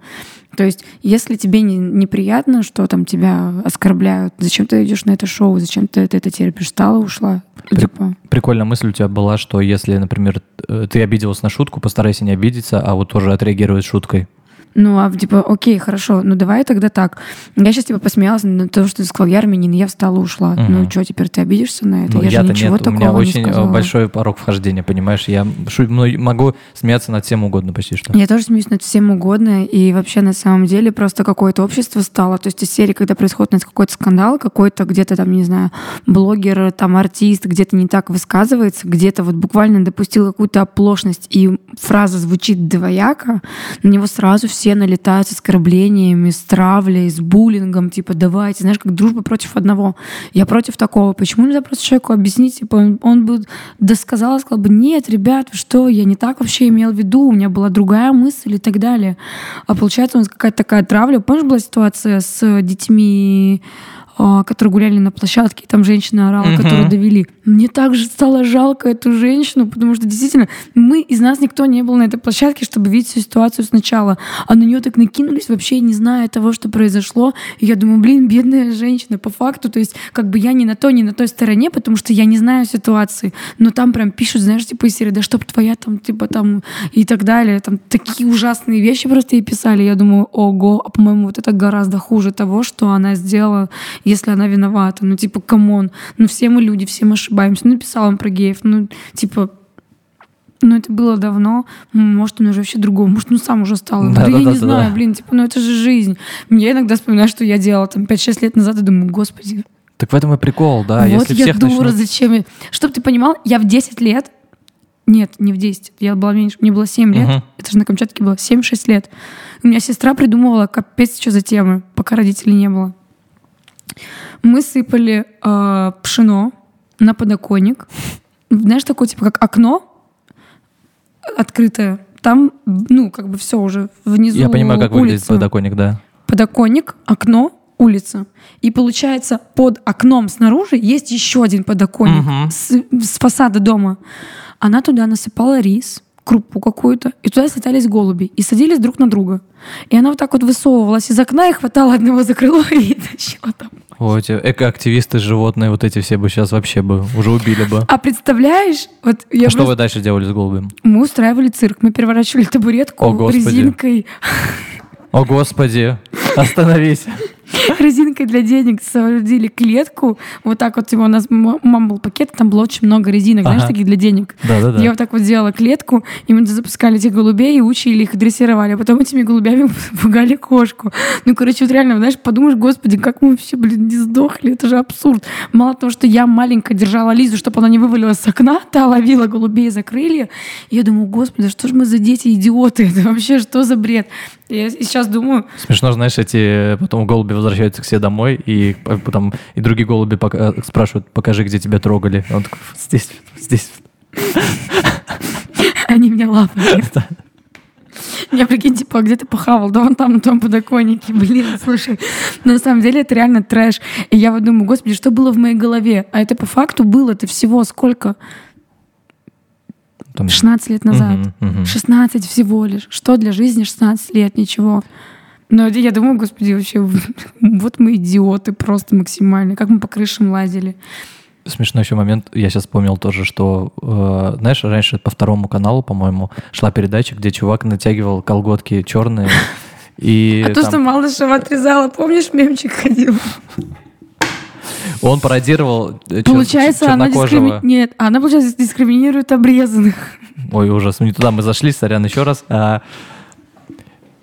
То есть, если тебе не, неприятно, что там тебя оскорбляют, зачем ты идешь на это шоу, зачем ты это, это терпишь? Встала, ушла. При- Типа, Прикольная мысль у тебя была, что если, например, э, ты обиделась на шутку, постарайся не обидеться, а вот тоже отреагировать шуткой. Ну, а типа, окей, хорошо, ну давай тогда так. Я сейчас типа посмеялась на то, что ты сказал, я армянин, я встала, ушла. Мгм. Ну что, теперь ты обидишься на это? Ну, я же ничего нет, у такого меня не очень э, сказала. большой порог вхождения, понимаешь? Я шу- ну, могу смеяться над всем угодно почти что. Я тоже смеюсь над всем угодно, и вообще на самом деле просто какое-то общество стало. То есть из серии, когда происходит у нас какой-то скандал, какой-то где-то там, не знаю, блогер, там артист где-то не так высказывается, где-то вот буквально допустил какую-то оплошность, и фраза звучит двояко, на него сразу все налетают с оскорблениями, с травлей, с буллингом, типа давайте, знаешь, как дружба против одного. Я против такого. Почему нельзя просто человеку объяснить, типа он, он бы досказал, сказал бы, нет, ребят, что, я не так вообще имел в виду, у меня была другая мысль и так далее. А получается у нас какая-то такая травля. Помнишь, была ситуация с детьми которые гуляли на площадке, и там женщина орала, Мгм. которую довели. Мне также стало жалко эту женщину, потому что действительно мы из нас никто не был на этой площадке, чтобы видеть всю ситуацию сначала. А на нее так накинулись, вообще не зная того, что произошло. И я думаю, блин, бедная женщина, по факту. То есть, как бы я не на той, не на той стороне, потому что я не знаю ситуации. Но там прям пишут, знаешь, типа из серии, да чтоб твоя там, типа там и так далее. Там такие ужасные вещи просто ей писали. Я думаю, ого, а по-моему, вот это гораздо хуже того, что она сделала, если она виновата. Ну, типа, come on. Ну, все мы люди, все мы ошибаемся. Ну, написала он про геев. Ну, типа, ну, это было давно. Может, он уже вообще другого. Может, ну, сам уже стал. Да, Да, да, я да, не да, знаю, да. блин, типа, ну, это же жизнь. Я иногда вспоминаю, что я делала там 5-6 лет назад, и думаю, господи, Так в этом и прикол, да. вот Если я всех дура, начнут- зачем я... Чтоб ты понимал, я в 10 лет... Нет, не в 10, я была меньше, мне было 7 лет. Мгм. Это же на Камчатке было 7-6 лет. У меня сестра придумывала капец что за темы, пока родителей не было. Мы сыпали э, пшено на подоконник. Знаешь, такое типа как окно открытое. Там, ну, как бы все уже внизу Я понимаю, как выглядит улица подоконник, да. подоконник, окно, улица. И получается, под окном снаружи есть еще один подоконник Мгм. с, с фасада дома. Она туда насыпала рис, крупу какую-то, и туда слетались голуби и садились друг на друга. И она вот так вот высовывалась из окна и хватала одного за крыло [laughs] и тащила там. Вот эти экоактивисты, животные, вот эти все бы сейчас вообще бы уже убили бы. А представляешь, вот я А что просто- вы дальше делали с голубем? мы устраивали цирк, мы переворачивали табуретку О, Господи. резинкой, О, Господи, остановись. [laughs] резинкой для денег соорудили клетку. Вот так вот типа, у нас м- у мамы был пакет, там было очень много резинок, знаешь, таких для денег. Да-да-да. Я вот так вот делала клетку, и мы запускали этих голубей и учили их, дрессировали. А потом этими голубями [laughs] пугали кошку. Ну, короче, вот реально, знаешь, подумаешь, господи, как мы вообще, блин, не сдохли, это же абсурд. Мало того, что я маленько держала Лизу, чтобы она не вывалилась с окна, [laughs] та ловила голубей за крылья. И я думаю, господи, что ж мы за дети идиоты? Это вообще что за бред? Я сейчас думаю, Смешно, знаешь, эти потом голуби возвращаются к себе домой, и потом и другие голуби пока- э, спрашивают, покажи, где тебя трогали. Он такой, здесь, здесь. Они меня лапали. Я прикинь, типа, а где ты похавал? Да вон там, на том подоконнике. Блин, слушай. На самом деле это реально трэш. И я вот думаю, господи, что было в моей голове? А это по факту было это всего сколько? Там- 16 лет назад. Мгм. 16 всего лишь. Что для жизни 16 лет? Ничего. Но это я думаю, господи, вообще, [laughs] вот мы идиоты просто максимально. Как мы по крышам лазили. Смешной еще момент. Я сейчас вспомнил тоже, что, э, знаешь, раньше по второму каналу, по-моему, шла передача, где чувак натягивал колготки черные. [laughs] И а то, там что Малышева отрезала, помнишь, мемчик ходил? он пародировал э, Получается, она дискрими... Нет, она, получается, дискриминирует обрезанных. Ой, ужас, не туда мы зашли, сорян еще раз. А,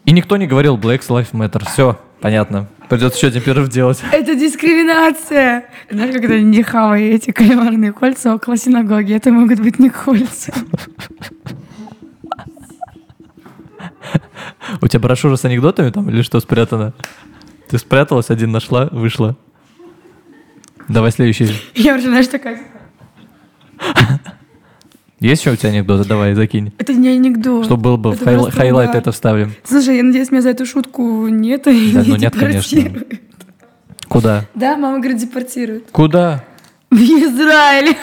И никто не говорил Black Lives Matter. Все, понятно. Придется еще один перерыв делать. Это дискриминация. Знаешь, это не хавай эти кальмарные кольца около синагоги. Это могут быть не кольца. У тебя брошюра с анекдотами там или что спрятано? Ты спряталась, один нашла, вышла. Давай следующий. Я уже, знаешь, такая... Есть еще у тебя анекдоты? Давай, закинь. Это не анекдот. Чтобы был бы Это в high- просто highlight угар. это вставим. Слушай, я надеюсь, меня за эту шутку нет Да, ну нет, конечно. Куда? Да, мама говорит, депортируют. Куда? В Израиль.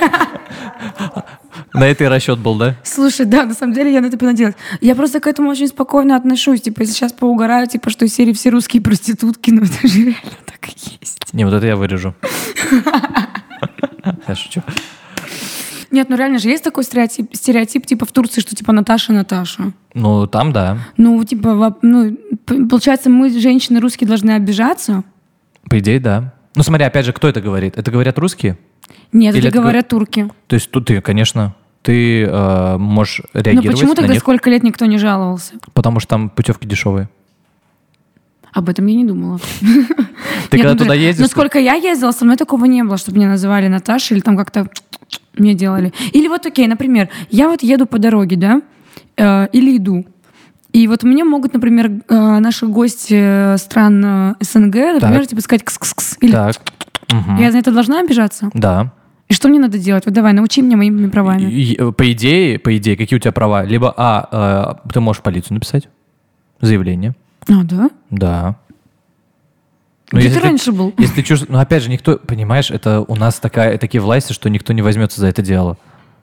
На это и расчет был, да? Слушай, да, на самом деле я на это понадеялась. Я просто к этому очень спокойно отношусь. Типа, сейчас поугараю, типа, что из серии все русские проститутки, ну это же реально так и есть. Не, вот это я вырежу. [laughs] Я шучу. Нет, ну реально же есть такой стереотип, стереотип типа в Турции, что типа Наташа Наташа. Ну, там да. Ну, типа, ну, получается, мы, женщины русские, должны обижаться? По идее, да. Ну, смотри, опять же, кто это говорит? Это говорят русские? Нет, Или это говорят турки. То есть тут ты, конечно, ты э, можешь Ну реагировать почему на тогда них, сколько лет никто не жаловался? потому что там путевки дешевые. Об этом я не думала. [laughs] Ты когда туда ездишь, Ну, сколько я ездила, со мной такого не было, чтобы меня называли Наташей или там как-то мне делали. Или вот окей, например, я вот еду по дороге, да, э, или иду. И вот мне могут, например, э, наши гости э, стран СНГ, например, Так. типа сказать кс-кс-кс. Или так, я за это должна обижаться? да. И что мне надо делать? Вот давай, научи меня моими правами. По идее, по идее, какие у тебя права? Либо, а, ты можешь в полицию написать заявление. А, да? Да. Ну, Где если ты раньше был? Если ты чувствуешь... Ну, опять же, никто... Понимаешь, это у нас такая, такие власти, что никто не возьмется за это дело.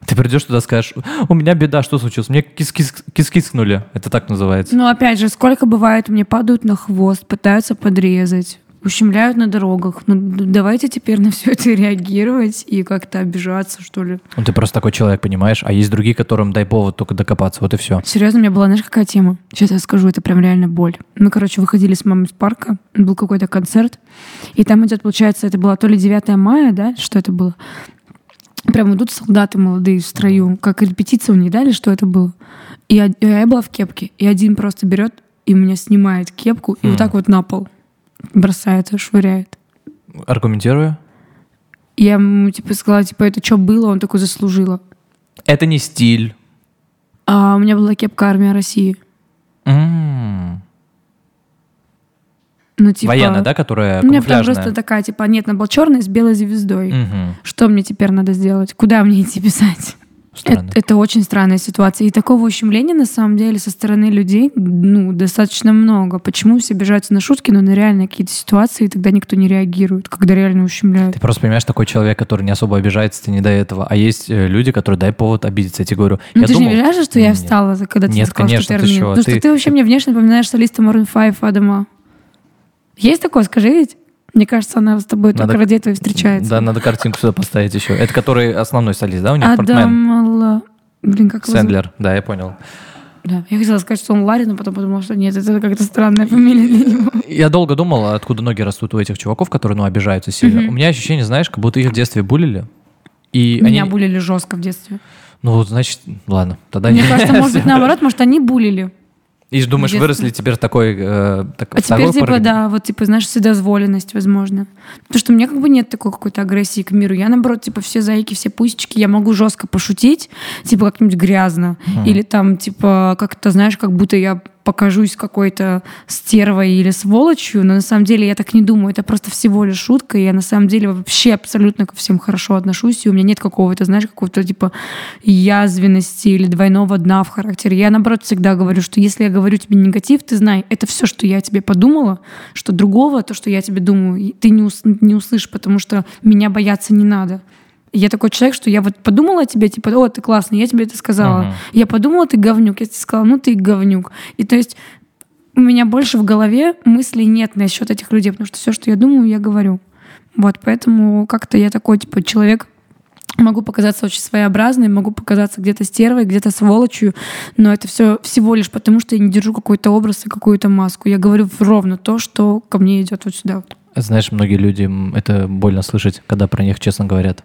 Ты придешь туда, скажешь, у меня беда, что случилось? Мне кис-кис- кис-кискнули. Это так называется. Ну, опять же, сколько бывает, мне падают на хвост, пытаются подрезать, ущемляют на дорогах. Ну, давайте теперь на все это реагировать и как-то обижаться, что ли. Ну, ты просто такой человек, понимаешь? А есть другие, которым дай повод только докопаться. Вот и все. Серьезно, у меня была, знаешь, какая тема? Сейчас я скажу, это прям реально боль. Мы, короче, выходили с мамой из парка, был какой-то концерт, и там идет, получается, это было то ли 9 мая, да, что это было? Прям идут солдаты молодые в строю, как репетиция у них, да, или что это было? И и я была в кепке, и один просто берет и меня снимает кепку и Хм. вот так вот на пол бросает швыряет. Аргументирую. Я ему типа сказала, типа, это что было? Он такой заслужила. Это не стиль. А у меня была кепка армия России. Ну, типа, Военная, да, которая У меня камуфляжная? просто такая, типа, нет, она была черная с белой звездой. Мгм. Что мне теперь надо сделать? Куда мне идти писать? Странно. Это, это очень странная ситуация. И такого ущемления, на самом деле, со стороны людей, ну, достаточно много. Почему все обижаются на шутки, но на реально какие-то ситуации, и тогда никто не реагирует, когда реально ущемляют. Ты просто понимаешь, такой человек, который не особо обижается, ты не до этого. А есть э, люди, которые дай повод обидеться. Я тебе говорю, Ну, я ты же думал... не обижаешься, что я Нет. встала, когда ты Нет, сказала, конечно, что ты ты? Потому Ты- что ты вообще мне внешне напоминаешь солиста Maroon 5 Адама. Есть такое, скажи ведь? Мне кажется, она с тобой Надо- только ради этого и встречается. Да, надо картинку сюда поставить еще. Это который основной солист, да, у них? Адам... Блин, как его? Сэндлер, да, я понял. Да, я хотела сказать, что он Ларин, но потом подумала, что нет, это как-то странная фамилия для него. Я долго думал, откуда ноги растут у этих чуваков, которые, ну, обижаются сильно. Мгм. У меня ощущение, знаешь, как будто их в детстве булили. И Меня они... булили жестко в детстве. Ну, значит, ладно, тогда Мне не- кажется, [laughs] может быть, наоборот, может, они булили. И думаешь, в детстве. выросли теперь такой... э, так- А теперь, типа, парадигм- да, вот, типа, знаешь, вседозволенность, возможно. Потому что у меня как бы нет такой какой-то агрессии к миру. Я, наоборот, типа, все зайки, все пусечки, я могу жестко пошутить, типа, как-нибудь грязно. Или там, типа, как-то, знаешь, как будто я покажусь какой-то стервой или сволочью, но на самом деле я так не думаю. Это просто всего лишь шутка, и я на самом деле вообще абсолютно ко всем хорошо отношусь, и у меня нет какого-то, знаешь, какого-то, типа, язвенности или двойного дна в характере. Я, наоборот, всегда говорю, что если я говорю тебе негатив, ты знай, это все, что я тебе подумала, что другого, то, что я тебе думаю, ты не, ус- не услышишь, потому что меня бояться не надо. Я такой человек, что я вот подумала о тебе, типа, о, ты классный, я тебе это сказала. Мгм. Я подумала, ты говнюк, я тебе сказала, ну ты говнюк. И то есть у меня больше в голове мыслей нет насчет этих людей, потому что все, что я думаю, я говорю. Вот, поэтому как-то я такой, типа, человек, могу показаться очень своеобразной, могу показаться где-то стервой, где-то сволочью, но это все всего лишь потому, что я не держу какой-то образ и какую-то маску. Я говорю ровно то, что ко мне идет вот сюда. Знаешь, многие люди, это больно слышать, когда про них честно говорят.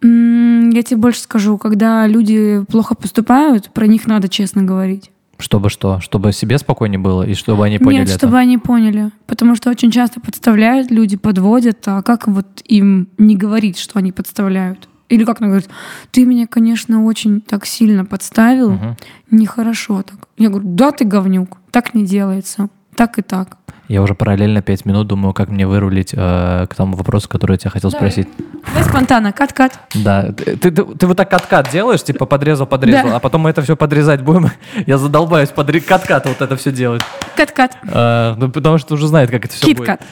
Я тебе больше скажу, когда люди плохо поступают, про них надо честно говорить. Чтобы что? Чтобы себе спокойнее было, и чтобы они поняли Нет, это. чтобы они поняли. Потому что очень часто подставляют, люди подводят, а как вот им не говорить, что они подставляют? Или как она говорит, ты меня, конечно, очень так сильно подставил, Мгм. нехорошо так. Я говорю, да, ты говнюк, так не делается, так и так. Я уже параллельно пять минут думаю, как мне вырулить э, к тому вопросу, который я тебя хотел Давай. спросить. Давай спонтанно, кат-кат. Да, ты, ты, ты- вот так кат-кат делаешь, типа подрезал, подрезал, Да. а потом мы это все подрезать будем. [laughs] Я задолбаюсь подре- кат-кат вот это все делать. Кат-кат. А, ну, потому что уже знает, как это все будет. Кит-кат.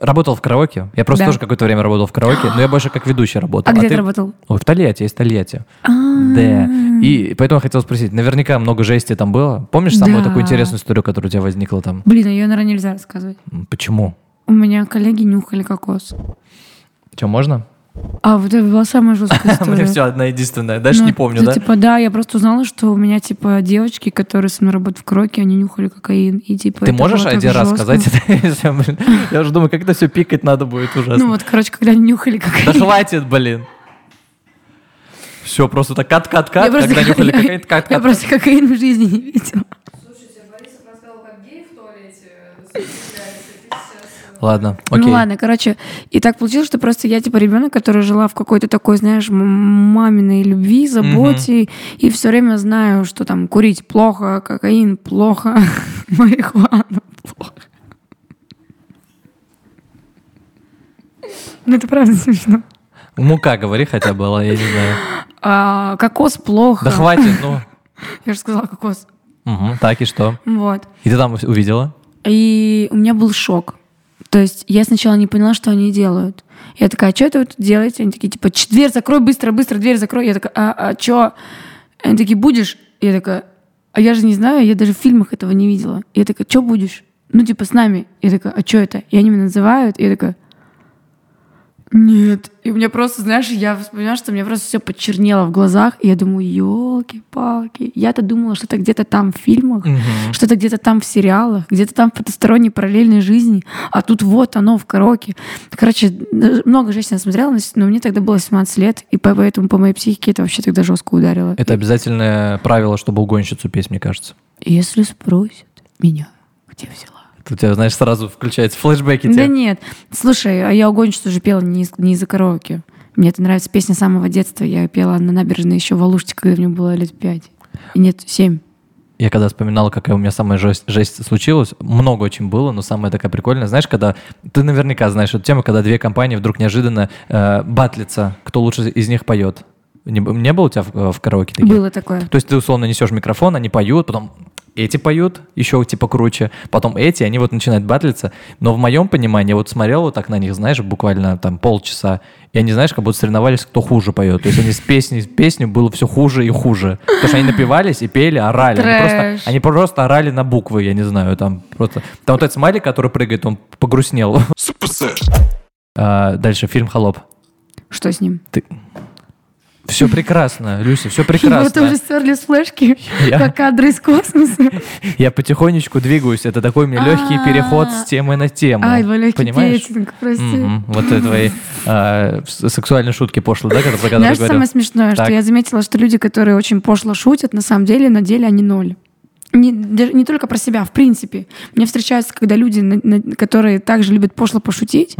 А, работал в караоке. Я просто Да. тоже какое-то время работал в караоке, но я больше как ведущий работал. А где ты работал? Ой, в Тольятти, есть Тольятти. А, Да. И поэтому я хотел спросить, наверняка много жести там было. Помнишь самую Да. такую интересную историю, которая у тебя возникла там? Блин, ее, наверное, нельзя рассказывать. Почему? У меня коллеги нюхали кокос. Что, можно? А вот это была самая жесткая [laughs] Мне история. все одна единственная. Дальше Ну, не помню, ну, да? Типа, да, я просто узнала, что у меня, типа, девочки, которые со мной работают в Кроке, они нюхали кокаин. И, типа, Ты можешь один раз жестко. сказать это? [laughs] Я уже думаю, как это все пикать надо будет ужасно. Ну вот, короче, когда они нюхали Да кокаин. хватит, блин. Все, просто так кат-кат-кат, Я когда нюхали я- кокаин, Я кат-кат. просто кокаин в жизни не видела. Слушайте, Борисов рассказал, как гей в туалете. Ладно, окей. Ну ладно, короче, и так получилось, что просто я типа ребенок, который жила в какой-то такой, знаешь, маминой любви, заботе, и все время знаю, что там курить плохо, кокаин плохо, [laughs] марихуана плохо. Ну это правда смешно. Мука, говори хотя бы, я не знаю. А, кокос плохо. Да хватит, ну. [laughs] Я же сказала кокос. Мгм, Так и что? Вот. И ты там увидела? И у меня был шок. То есть я сначала не поняла, что они делают. Я такая, а что это вы тут делаете? Они такие, типа, «Ч- дверь закрой, быстро, быстро, дверь закрой. Я такая, а, а что? Они такие, будешь? Я такая, а я же не знаю, я даже в фильмах этого не видела. Я такая, что будешь? Ну, типа, с нами. Я такая, а что это? И они меня называют. Я такая, нет. И меня просто, знаешь, я вспоминаю, что меня просто все почернело в глазах. И я думаю, елки-палки. Я-то думала, что это где-то там в фильмах, что-то где-то там в сериалах, где-то там в потусторонней параллельной жизни. А тут вот оно в караоке. Короче, много женщин я смотрела, но- мне тогда было 17 лет, и по- поэтому по моей психике это вообще тогда жестко ударило. Это обязательное правило, чтобы угонщицу петь, мне кажется. Если спросят меня, где взяла? У тебя, знаешь, сразу включаются флешбеки. Да те. нет. Слушай, а я угонщицу уже пела не из, не из-за караоке. Мне это нравится песня с самого детства. Я пела на набережной еще в Алуште, когда мне было лет пять. И нет, семь. Я когда вспоминал, какая у меня самая жесть, жесть случилась, много очень было, но самая такая прикольная, знаешь, когда ты наверняка знаешь эту тему, когда две компании вдруг неожиданно э, батлятся, кто лучше из них поет. Не, не было у тебя в, в караоке таких? Было такое. То есть ты условно несешь микрофон, они поют, потом эти поют, еще типа круче, потом эти, они вот начинают батлиться. Но в моем понимании, я вот смотрел вот так на них, знаешь, буквально там полчаса, и они, знаешь, как будто соревновались, кто хуже поет. То есть они с песни, с песню было все хуже и хуже. Потому что они напивались и пели, орали. Они просто, они просто орали на буквы, я не знаю, там просто... Там вот этот смайлик, который прыгает, он погрустнел. А, Дальше фильм «Холоп». Что с ним? Все прекрасно, Люся, все [laughs] Его тоже прекрасно. стерли с флешки, Я- как кадры из космоса. [laughs] Я потихонечку двигаюсь. Это такой у меня легкий А. переход с темы на тему. Ай, твой легкий Понимаешь? петинг, прости. Мгм. Вот это твои а, сексуальные шутки пошлые, да, про которые Знаешь, самое смешное, Так. что я заметила, что люди, которые очень пошло шутят, на самом деле, на деле они ноль. Не, не только про себя, в принципе. Мне встречаются, когда люди, на- на- которые также любят пошло пошутить,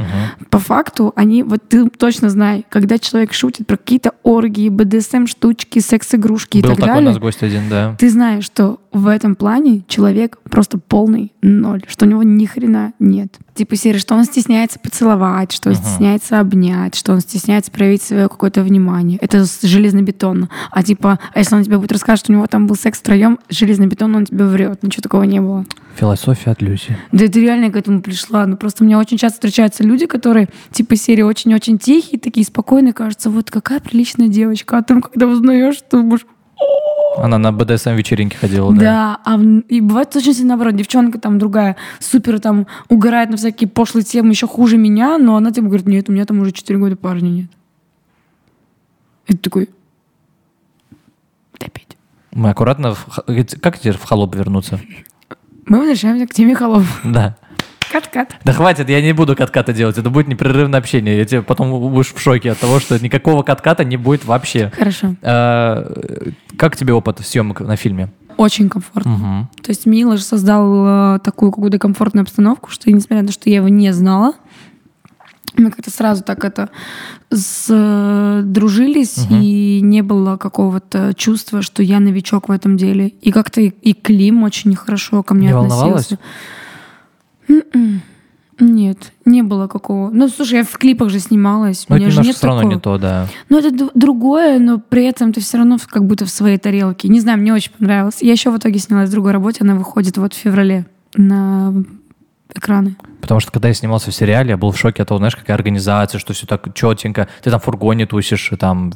по факту они, вот ты точно знай, когда человек шутит про какие-то оргии, БДСМ штучки, секс-игрушки и Был так такой у далее, нас гость один, да. ты знаешь, что в этом плане человек просто полный ноль, что у него ни хрена нет. Типа серии, что он стесняется поцеловать, что он Ага. стесняется обнять, что он стесняется проявить свое какое-то внимание. Это железнобетонно. А типа, а если он тебе будет рассказывать, что у него там был секс втроем, железнобетонно он тебе врет. Ничего такого не было. Философия от Люси. Да это реально к этому пришла. Ну просто мне очень часто встречаются люди, которые типа серии очень-очень тихие, такие спокойные, кажется, вот какая приличная девочка. А там, когда узнаешь, ты думаешь, Она на БДСМ вечеринке ходила, да? Да, а и бывает очень сильно наоборот. Девчонка там другая супер там угорает на всякие пошлые темы еще хуже меня, но она типа говорит, нет, у меня там уже 4 года парня нет. И ты такой, опять. Мы аккуратно... в Как теперь в холоп вернуться? Мы возвращаемся к теме холов. Да. Кат-кат. Да хватит, я не буду катката делать. Это будет непрерывное общение. Я тебе потом будешь в шоке от того, что никакого катката не будет вообще. Хорошо. А, Как тебе опыт съемок на фильме? Очень комфортно. Мгм. То есть Милош создал э, такую какую-то комфортную обстановку, что несмотря на то, что я его не знала, мы как-то сразу так это дружились, Мгм. и не было какого-то чувства, что я новичок в этом деле. И как-то и, и Клим очень хорошо ко мне Не относился. М-м. Нет, не было какого. Ну, слушай, я в клипах же снималась. Ну, у это меня же немножко нет все равно такого. не то, да. Ну, это другое, но при этом ты все равно как будто в своей тарелке. Не знаю, мне очень понравилось. Я еще в итоге снялась в другой работе, она выходит вот в феврале на экраны. Потому что когда я снимался в сериале, я был в шоке от того, знаешь, какая организация, что все так четенько. Ты там в фургоне тусишь, и там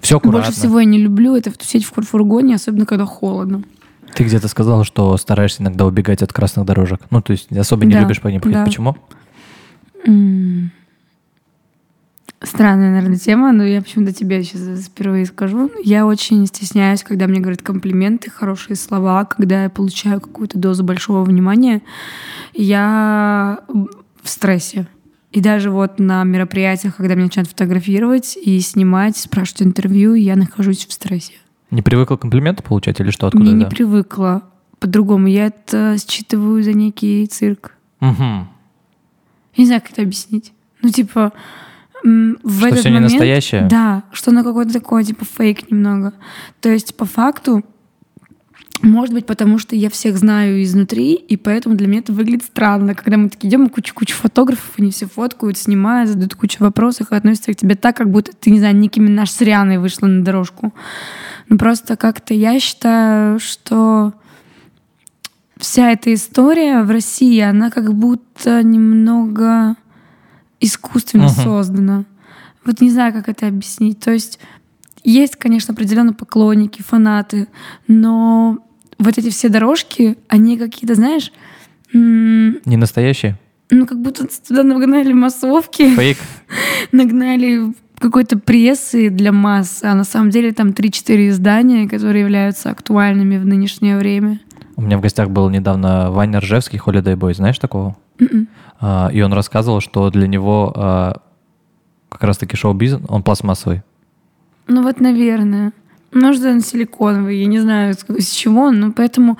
все аккуратно. Больше всего я не люблю это тусить в фургоне, особенно когда холодно. Ты где-то сказала, что стараешься иногда убегать от красных дорожек. Ну, то есть особо не Да, любишь по ним ходить. да. Почему? М. Странная, наверное, тема, но я почему-то тебе сейчас впервые скажу. Я очень стесняюсь, когда мне говорят комплименты, хорошие слова, когда я получаю какую-то дозу большого внимания. Я в стрессе. И даже вот на мероприятиях, когда меня начинают фотографировать и снимать, спрашивать интервью, я нахожусь в стрессе. Не привыкла комплименты получать или что? Откуда не это? привыкла по-другому. Я это считываю за некий цирк. Я не знаю, как это объяснить. Ну, типа, в Что этот всё не момент... настоящее? Да, что на какой-то такой, типа, фейк немного. То есть, по факту, может быть, потому что я всех знаю изнутри, и поэтому для меня это выглядит странно, когда мы такие идем, куча-куча фотографов, они все фоткают, снимают, задают кучу вопросов и относятся к тебе так, как будто ты, не знаю, Ники Минаж с Рианой вышла на дорожку. Ну просто как-то я считаю, что вся эта история в России, она как будто немного искусственно Мгм. создана. Вот не знаю, как это объяснить. То есть есть, конечно, определенно поклонники, фанаты, но вот эти все дорожки, они какие-то, знаешь, Не настоящие? ну как будто туда нагнали массовки, Фейк? [laughs] нагнали какой-то прессы для масс, а на самом деле там 3-4 издания, которые являются актуальными в нынешнее время. У меня в гостях был недавно Ваня Ржевский, Holiday Boy. Знаешь такого? Мгм. А, И он рассказывал, что для него а, как раз-таки шоу-бизнес, он пластмассовый. Ну вот, наверное. Он силиконовый, я не знаю, из чего он, но поэтому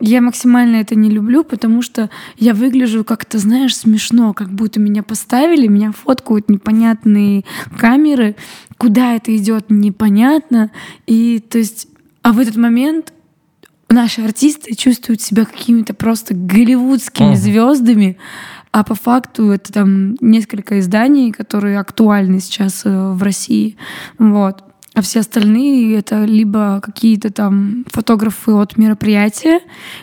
я максимально это не люблю, потому что я выгляжу как-то, знаешь, смешно, как будто меня поставили, меня фоткают непонятные камеры, куда это идет, непонятно. И то есть, а в этот момент наши артисты чувствуют себя какими-то просто голливудскими Мгм. звездами, а по факту это там несколько изданий, которые актуальны сейчас э, в России. Вот. А все остальные это либо какие-то там фотографы от мероприятия,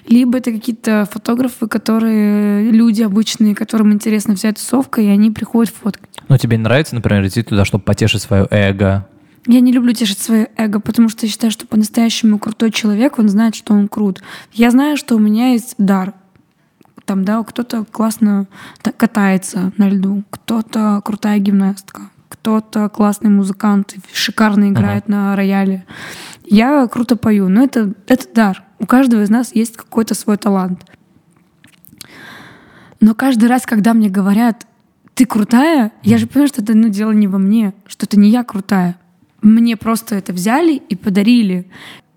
либо это какие-то фотографы, которые люди обычные, которым интересна вся тусовка, и они приходят фоткать. Ну, тебе не нравится, например, идти туда, чтобы потешить свое эго? Я не люблю тешить свое эго, потому что я считаю, что по-настоящему крутой человек, он знает, что он крут. Я знаю, что у меня есть дар. Там, да, кто-то классно та- катается на льду, кто-то крутая гимнастка, кто-то классный музыкант, шикарно играет на рояле. Я круто пою, но это, это дар. У каждого из нас есть какой-то свой талант. Но каждый раз, когда мне говорят, ты крутая, я же понимаю, что это ну, дело не во мне, что это не я крутая. Мне просто это взяли и подарили.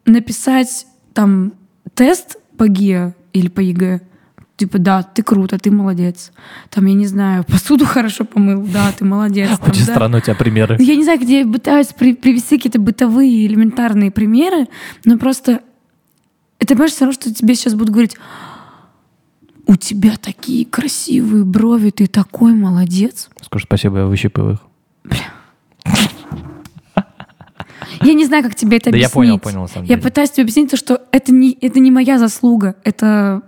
Написать там тест по ГИА или по ЕГЭ, типа, да, ты круто, ты молодец. Там, я не знаю, посуду хорошо помыл, да, ты молодец. Там, Очень да. странно у тебя примеры. Я не знаю, где пытаюсь при- привести какие-то бытовые элементарные примеры, но просто это, понимаешь, все равно, что тебе сейчас будут говорить, у тебя такие красивые брови, ты такой молодец. Скажу спасибо, я выщипываю их. [laughs] Я не знаю, как тебе это Да я объяснить. понял, понял, на самом Я деле. пытаюсь тебе объяснить то, что это не, это не моя заслуга. Это,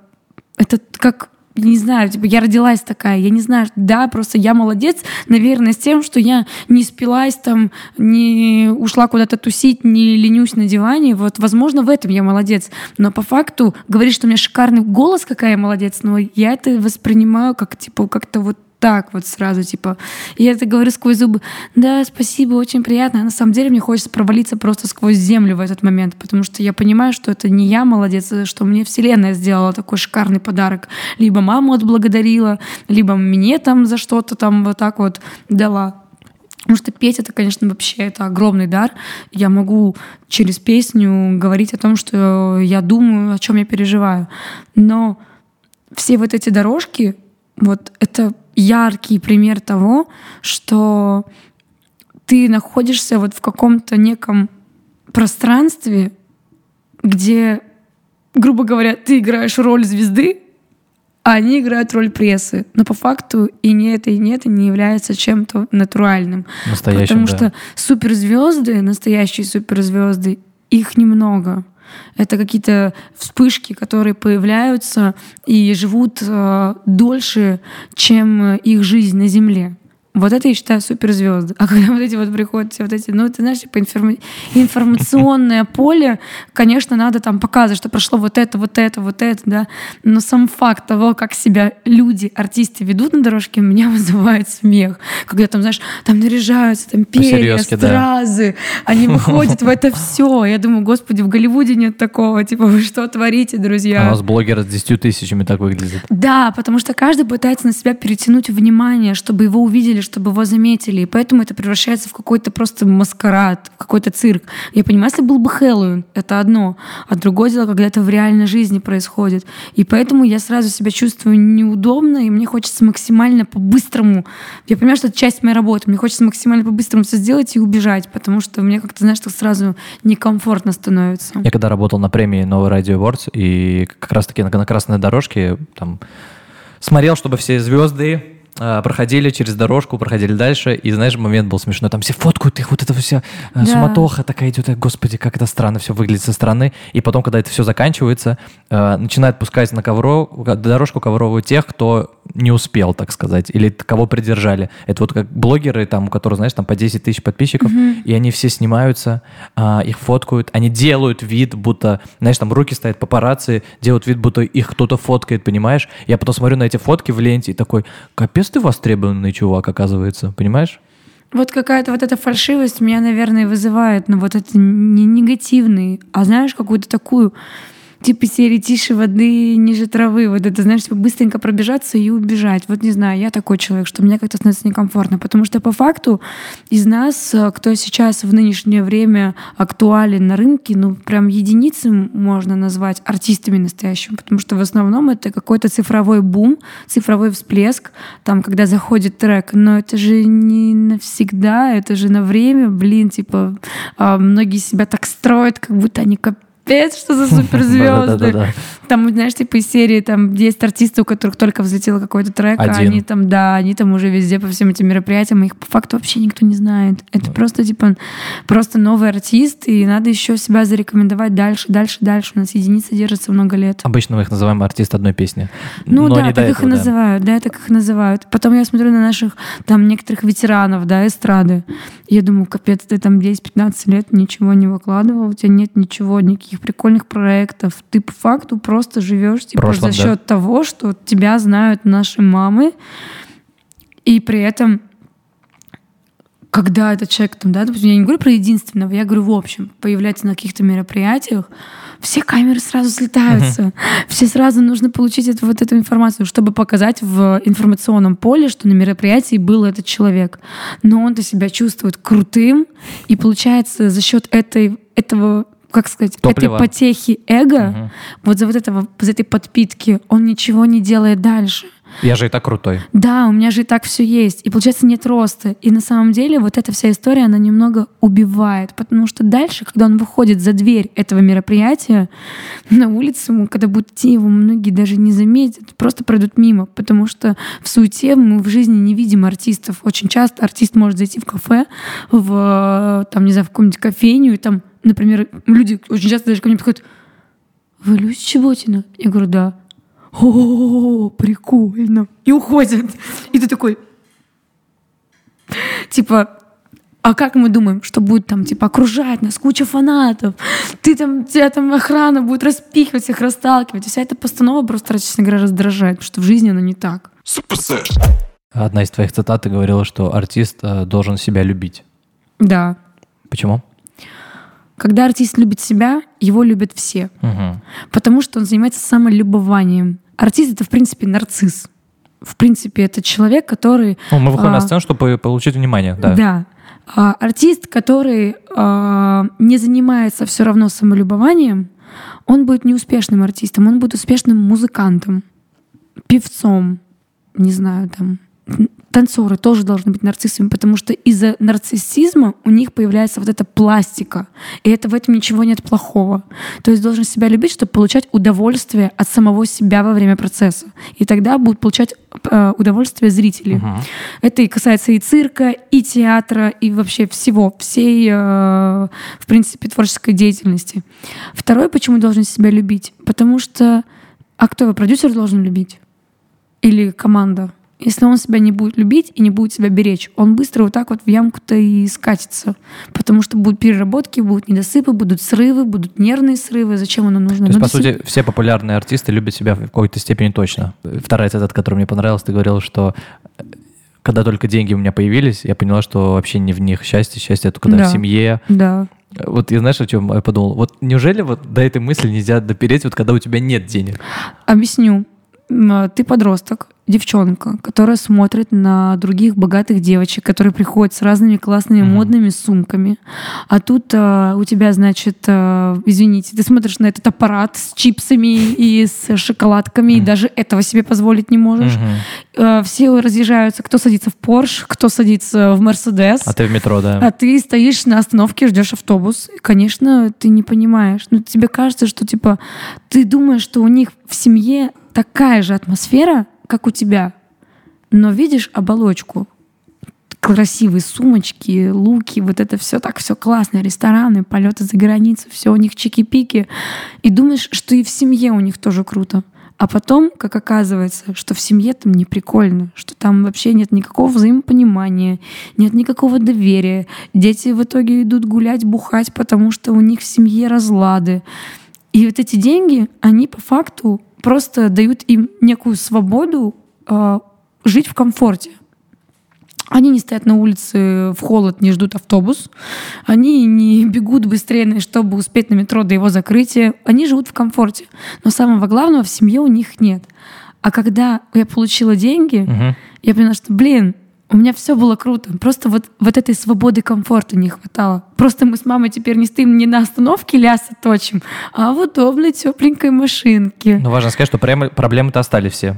это как, не знаю, типа я родилась такая, я не знаю, да, просто я молодец, наверное, с тем, что я не спилась там, не ушла куда-то тусить, не ленюсь на диване. Вот, возможно, в этом я молодец. Но по факту говорить, что у меня шикарный голос, какая я молодец, но я это воспринимаю как, типа, как-то вот так вот сразу, типа, и я это говорю сквозь зубы, да, спасибо, очень приятно, а на самом деле мне хочется провалиться просто сквозь землю в этот момент, потому что я понимаю, что это не я молодец, а что мне вселенная сделала такой шикарный подарок, либо маму отблагодарила, либо мне там за что-то там вот так вот дала. Потому что петь это, конечно, вообще это огромный дар. Я могу через песню говорить о том, что я думаю, о чем я переживаю. Но все вот эти дорожки, вот это яркий пример того, что ты находишься вот в каком-то неком пространстве, где, грубо говоря, ты играешь роль звезды, а они играют роль прессы. Но по факту и не это, и не это не является чем-то натуральным. Настоящим, Потому да. что суперзвезды, настоящие суперзвезды, их немного. Это какие-то вспышки, которые появляются и живут э, дольше, чем их жизнь на Земле. Вот это я считаю суперзвезды. А когда вот эти вот приходят, все вот эти, ну, ты знаешь, типа информ- информационное поле, конечно, надо там показывать, что прошло вот это, вот это, вот это, да. Но сам факт того, как себя люди, артисты ведут на дорожке, меня [laughs] вызывает смех. Когда там, знаешь, там наряжаются, там перья, По-серьезки, да. стразы, они выходят в это [laughs] все. Я думаю, господи, в Голливуде нет такого. Типа, вы что творите, А друзья? у нас блогер с 10 тысячами так выглядит. Да, потому что каждый пытается на себя перетянуть внимание, чтобы его увидели, чтобы его заметили. И поэтому это превращается в какой-то просто маскарад, в какой-то цирк. Я понимаю, если был бы Хэллоуин, это одно. А другое дело, когда это в реальной жизни происходит. И поэтому я сразу себя чувствую неудобно, и мне хочется максимально по-быстрому. Я понимаю, что это часть моей работы. Мне хочется максимально по-быстрому все сделать и убежать, потому что мне как-то, знаешь, так сразу некомфортно становится. Я когда работал на премии Новый Радио Awards, и как раз-таки на, на красной дорожке там смотрел, чтобы все звезды проходили через дорожку, проходили дальше, и знаешь, момент был смешной. Там все фоткают их, вот это вся э, Да. суматоха такая идет. Господи, как это странно все выглядит со стороны. И потом, когда это все заканчивается, э, начинают пускать на ковро, дорожку ковровую тех, кто не успел, так сказать, или кого придержали. Это вот как блогеры, там, у которых, знаешь, там по 10 тысяч подписчиков, и они все снимаются, а, их фоткают, они делают вид, будто, знаешь, там руки стоят папарацци, делают вид, будто их кто-то фоткает, понимаешь? Я потом смотрю на эти фотки в ленте и такой, капец ты востребованный чувак, оказывается, понимаешь? Вот какая-то вот эта фальшивость меня, наверное, вызывает, но вот это не негативный, а знаешь, какую-то такую типа серии тише воды, ниже травы. Вот это, знаешь, типа быстренько пробежаться и убежать. Вот не знаю, я такой человек, что мне как-то становится некомфортно. Потому что по факту из нас, э, кто сейчас в нынешнее время актуален на рынке, ну прям единицы можно назвать артистами настоящими. Потому что в основном это какой-то цифровой бум, цифровой всплеск, там, когда заходит трек. Но это же не навсегда, это же на время, блин, типа а, многие себя так строят, как будто они капец, что за [laughs] суперзвезды. Там, знаешь, типа из серии, там есть артисты, у которых только взлетел какой-то трек, а Один. они там, да, они там уже везде по всем этим мероприятиям, их по факту вообще никто не знает. Это просто, типа, просто новый артист, и надо еще себя зарекомендовать дальше, дальше, дальше. У нас единица держится много лет. Обычно мы их называем артист одной песни. Ну Но да, так их и этого, да. называют, да, так их называют. Потом я смотрю на наших там некоторых ветеранов, да, эстрады. Я думаю, капец, ты там 10-15 лет ничего не выкладывал, у тебя нет ничего, никаких прикольных проектов. Ты по факту просто живешь типа прошлом, за да. счет того, что тебя знают наши мамы, и при этом когда этот человек там, да, допустим, я не говорю про единственного, я говорю в общем, появляется на каких-то мероприятиях, все камеры сразу слетаются, все сразу нужно получить эту, вот эту информацию, чтобы показать в информационном поле, что на мероприятии был этот человек. Но он-то себя чувствует крутым, и получается за счет этой, этого как сказать, Топлива. этой потехи эго, Мгм. вот за вот этого, за этой подпитки, он ничего не делает дальше. Я же и так крутой. Да, у меня же и так все есть. И получается нет роста. И на самом деле вот эта вся история, она немного убивает. Потому что дальше, когда он выходит за дверь этого мероприятия, [laughs] на улице, ему, когда будут идти, его многие даже не заметят, просто пройдут мимо. Потому что в суете мы в жизни не видим артистов. Очень часто артист может зайти в кафе, в, там, не знаю, в какую-нибудь кофейню, и там, например, люди очень часто даже ко мне приходят, вы Люся Чеботина? Я говорю, да. О, прикольно. И уходят. И ты такой, типа, а как мы думаем, что будет там, типа, окружать нас куча фанатов, ты там, тебя там охрана будет распихивать, их расталкивать. И вся эта постанова просто, честно говоря, раздражает, потому что в жизни она не так. Одна из твоих цитат ты говорила, что артист э, должен себя любить. Да. Почему? Когда артист любит себя, его любят все. Мгм. потому что он занимается самолюбованием. Артист — это, в принципе, нарцисс. В принципе, это человек, который... Ну, мы выходим А. на сцену, чтобы получить внимание. Да. Да. А, артист, который а, не занимается все равно самолюбованием, он будет неуспешным артистом, он будет успешным музыкантом, певцом, не знаю, там, танцоры тоже должны быть нарциссами, потому что из-за нарциссизма у них появляется вот эта пластика, и это в этом ничего нет плохого. То есть должен себя любить, чтобы получать удовольствие от самого себя во время процесса, и тогда будут получать э, удовольствие зрители. Мгм. Это и касается и цирка, и театра, и вообще всего, всей, э, в принципе, творческой деятельности. Второе, почему должен себя любить? Потому что, а кто его, продюсер должен любить? Или команда? Если он себя не будет любить и не будет себя беречь, он быстро вот так вот в ямку-то и скатится. Потому что будут переработки, будут недосыпы, будут срывы, будут нервные срывы. Зачем оно нужно? То есть, Ну, по досып- сути, все популярные артисты любят себя в какой-то степени точно. Вторая цитата, которая мне понравилась, ты говорил, что э, когда только деньги у меня появились, я поняла, что вообще не в них счастье. Счастье это когда Да. в семье. Да. Вот я знаешь, о чем я подумал? Вот неужели вот до этой мысли нельзя допереть, вот когда у тебя нет денег? Объясню. Ты подросток, девчонка, которая смотрит на других богатых девочек, которые приходят с разными классными Мгм. модными сумками. А тут а, у тебя, значит, а, извините, ты смотришь на этот аппарат с чипсами и с шоколадками, и Мгм. даже этого себе позволить не можешь. Мгм. А, Все разъезжаются, кто садится в Порш, кто садится в Мерседес. А ты в метро, да? А ты стоишь на остановке, ждешь автобус. И, конечно, ты не понимаешь. Ну, тебе кажется, что типа ты думаешь, что у них в семье такая же атмосфера, как у тебя. но видишь оболочку, красивые сумочки, луки, вот это все так, все классно, рестораны, полеты за границу, все у них чики-пики. И думаешь, что и в семье у них тоже круто. А потом, как оказывается, что в семье там не прикольно, что там вообще нет никакого взаимопонимания, нет никакого доверия. Дети в итоге идут гулять, бухать, потому что у них в семье разлады. И вот эти деньги, они по факту просто дают им некую свободу э, жить в комфорте. Они не стоят на улице в холод, не ждут автобус. Они не [laughs] бегут быстрее, чтобы успеть на метро до его закрытия. Они живут в комфорте. Но самого главного в семье у них нет. А когда я получила деньги, Мгм. я поняла, что, блин, у меня все было круто. Просто вот, вот этой свободы комфорта не хватало. Просто мы с мамой теперь не стоим не на остановке лясы точим, а в удобной тепленькой машинке. Но важно сказать, что проблемы-то остались все.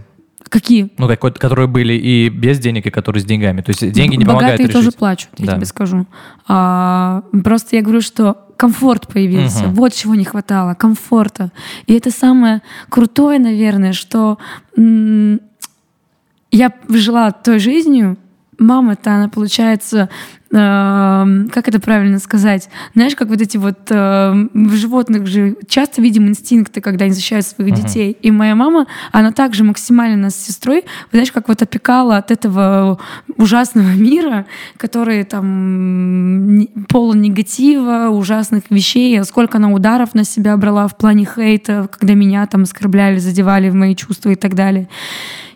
Какие? Ну, которые были и без денег, и которые с деньгами. То есть деньги не помогают Богатые тоже решить. плачут, я Да. тебе скажу. А, просто я говорю, что комфорт появился. Мгм. Вот чего не хватало. Комфорта. И это самое крутое, наверное, что я жила той жизнью, мама-то, она, получается, эм, как это правильно сказать? Знаешь, как вот эти вот эм, в животных же часто видим инстинкты, когда они защищают своих Мгм. детей. И моя мама, она также максимально нас с сестрой, знаешь, как вот опекала от этого ужасного мира, который там полон негатива, ужасных вещей, сколько она ударов на себя брала в плане хейта, когда меня там оскорбляли, задевали в мои чувства и так далее.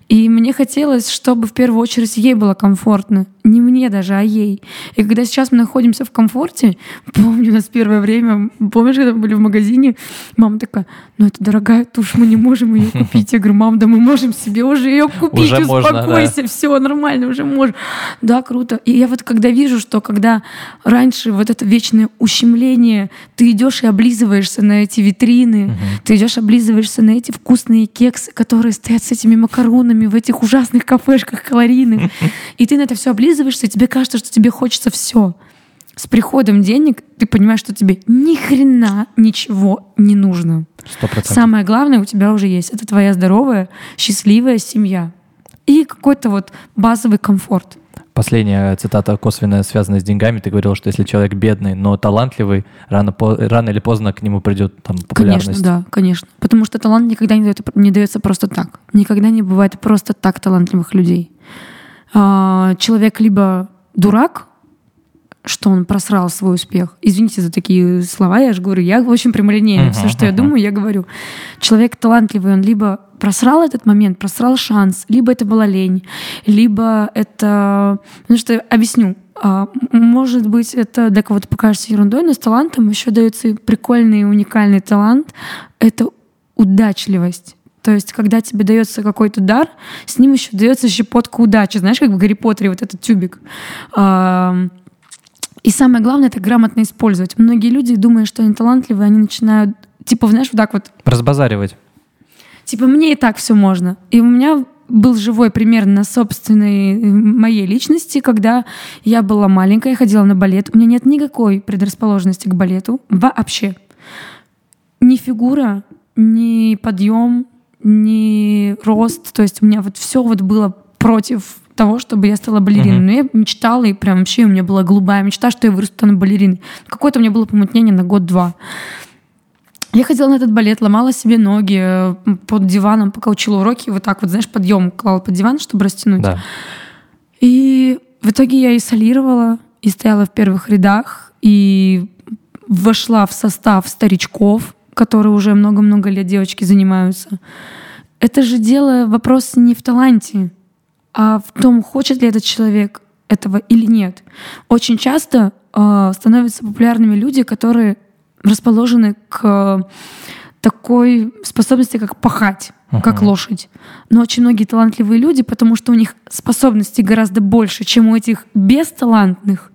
И мне хотелось, чтобы в первую очередь ей было комфортно. Не мне даже, а ей. И когда сейчас мы находимся в комфорте, [laughs] помню, у нас первое время, помнишь, когда мы были в магазине, мама такая, ну это дорогая тушь, мы не можем ее [laughs] купить. Я говорю, мам, да мы можем себе уже ее купить, Уже можно, да. успокойся, все нормально, уже можем. Да, круто. И я вот когда вижу, что когда раньше вот это вечное ущемление, ты идешь и облизываешься на эти витрины, ты идешь облизываешься на эти вкусные кексы, которые стоят с этими макаронами в этих ужасных кафешках калорийных, [laughs] и ты на это все облизываешься, и тебе кажется, что тебе хочется все. С приходом денег ты понимаешь, что тебе ни хрена ничего не нужно. Сто процентов. Самое главное у тебя уже есть. Это твоя здоровая, счастливая семья. И какой-то вот базовый комфорт. Последняя цитата косвенно связанная с деньгами. Ты говорил, что если человек бедный, но талантливый, рано, по- рано или поздно к нему придет там популярность. Конечно, да, конечно. Потому что талант никогда не, дает- не дается просто так. Никогда не бывает просто так талантливых людей. А, Человек либо дурак, что он просрал свой успех. Извините за такие слова, я же говорю, я очень прямолинейно. Мгм, Все, что я мгм. думаю, я говорю. Человек талантливый, он либо просрал этот момент, просрал шанс, либо это была лень, либо это... Потому что, объясню, а, может быть, это для кого-то покажется ерундой, но с талантом еще дается прикольный и уникальный талант. Это удачливость. То есть, когда тебе дается какой-то дар, с ним еще дается щепотка удачи. Знаешь, как в Гарри Поттере вот этот тюбик. И самое главное это грамотно использовать. Многие люди, думая, что они талантливые, они начинают, типа, знаешь, вот так вот Разбазаривать. Типа, мне и так все можно. И у меня был живой пример на собственной э, моей личности, когда я была маленькая, я ходила на балет. У меня нет никакой предрасположенности к балету вообще. Ни фигура, ни подъем, ни рост. То есть у меня вот все вот было против того, чтобы я стала балериной. Мгм. Но я мечтала, и прям вообще у меня была голубая мечта, что я вырасту на балериной. Какое-то у меня было помутнение на год-два. Я ходила на этот балет, ломала себе ноги под диваном, пока учила уроки. Вот так вот, знаешь, подъем клала под диван, чтобы растянуть. Да. И в итоге я и солировала, и стояла в первых рядах, и вошла в состав старичков, которые уже много-много лет девочки занимаются. Это же дело, вопрос не в таланте, а в том, хочет ли этот человек этого или нет. Очень часто э, становятся популярными люди, которые расположены к такой способности, как пахать, как Мгм. лошадь. Но очень многие талантливые люди, потому что у них способностей гораздо больше, чем у этих бесталантных,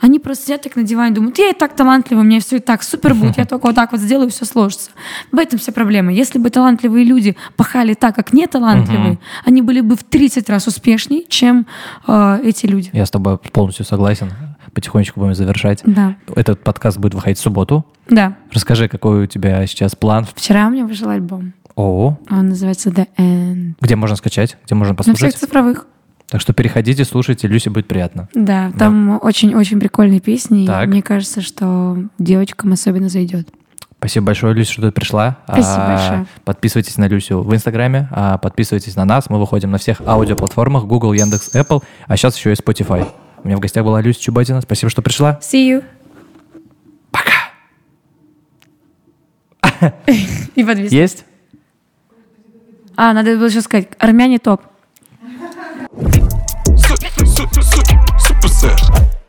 они просто сидят так на диване, думают, я и так талантливый, у меня все и так супер будет, я только вот так вот сделаю, все сложится. В этом вся проблема. Если бы талантливые люди пахали так, как неталантливые, Мгм. они были бы в 30 раз успешнее, чем э, эти люди. Я с тобой полностью согласен. Потихонечку будем завершать. Да, Этот подкаст будет выходить в субботу. да. Расскажи, какой у тебя сейчас план. Вчера у меня вышел альбом. О, Он называется The End. где можно скачать, где можно На всех послушать? цифровых. Так что переходите, слушайте, Люсе будет приятно. Да, там очень-очень прикольные песни. и Так. мне кажется, что девочкам особенно зайдет. Спасибо большое, Люся, что ты пришла. Спасибо А, большое. Подписывайтесь на Люсю в Инстаграме, а, подписывайтесь на нас. Мы выходим на всех аудиоплатформах Google, Яндекс, Apple, а сейчас еще и Spotify. У меня в гостях была Люся Чубатина. Спасибо, что пришла. See you. Пока. [laughs] И подвис. Есть? А, надо было еще сказать, армяне топ. super, super,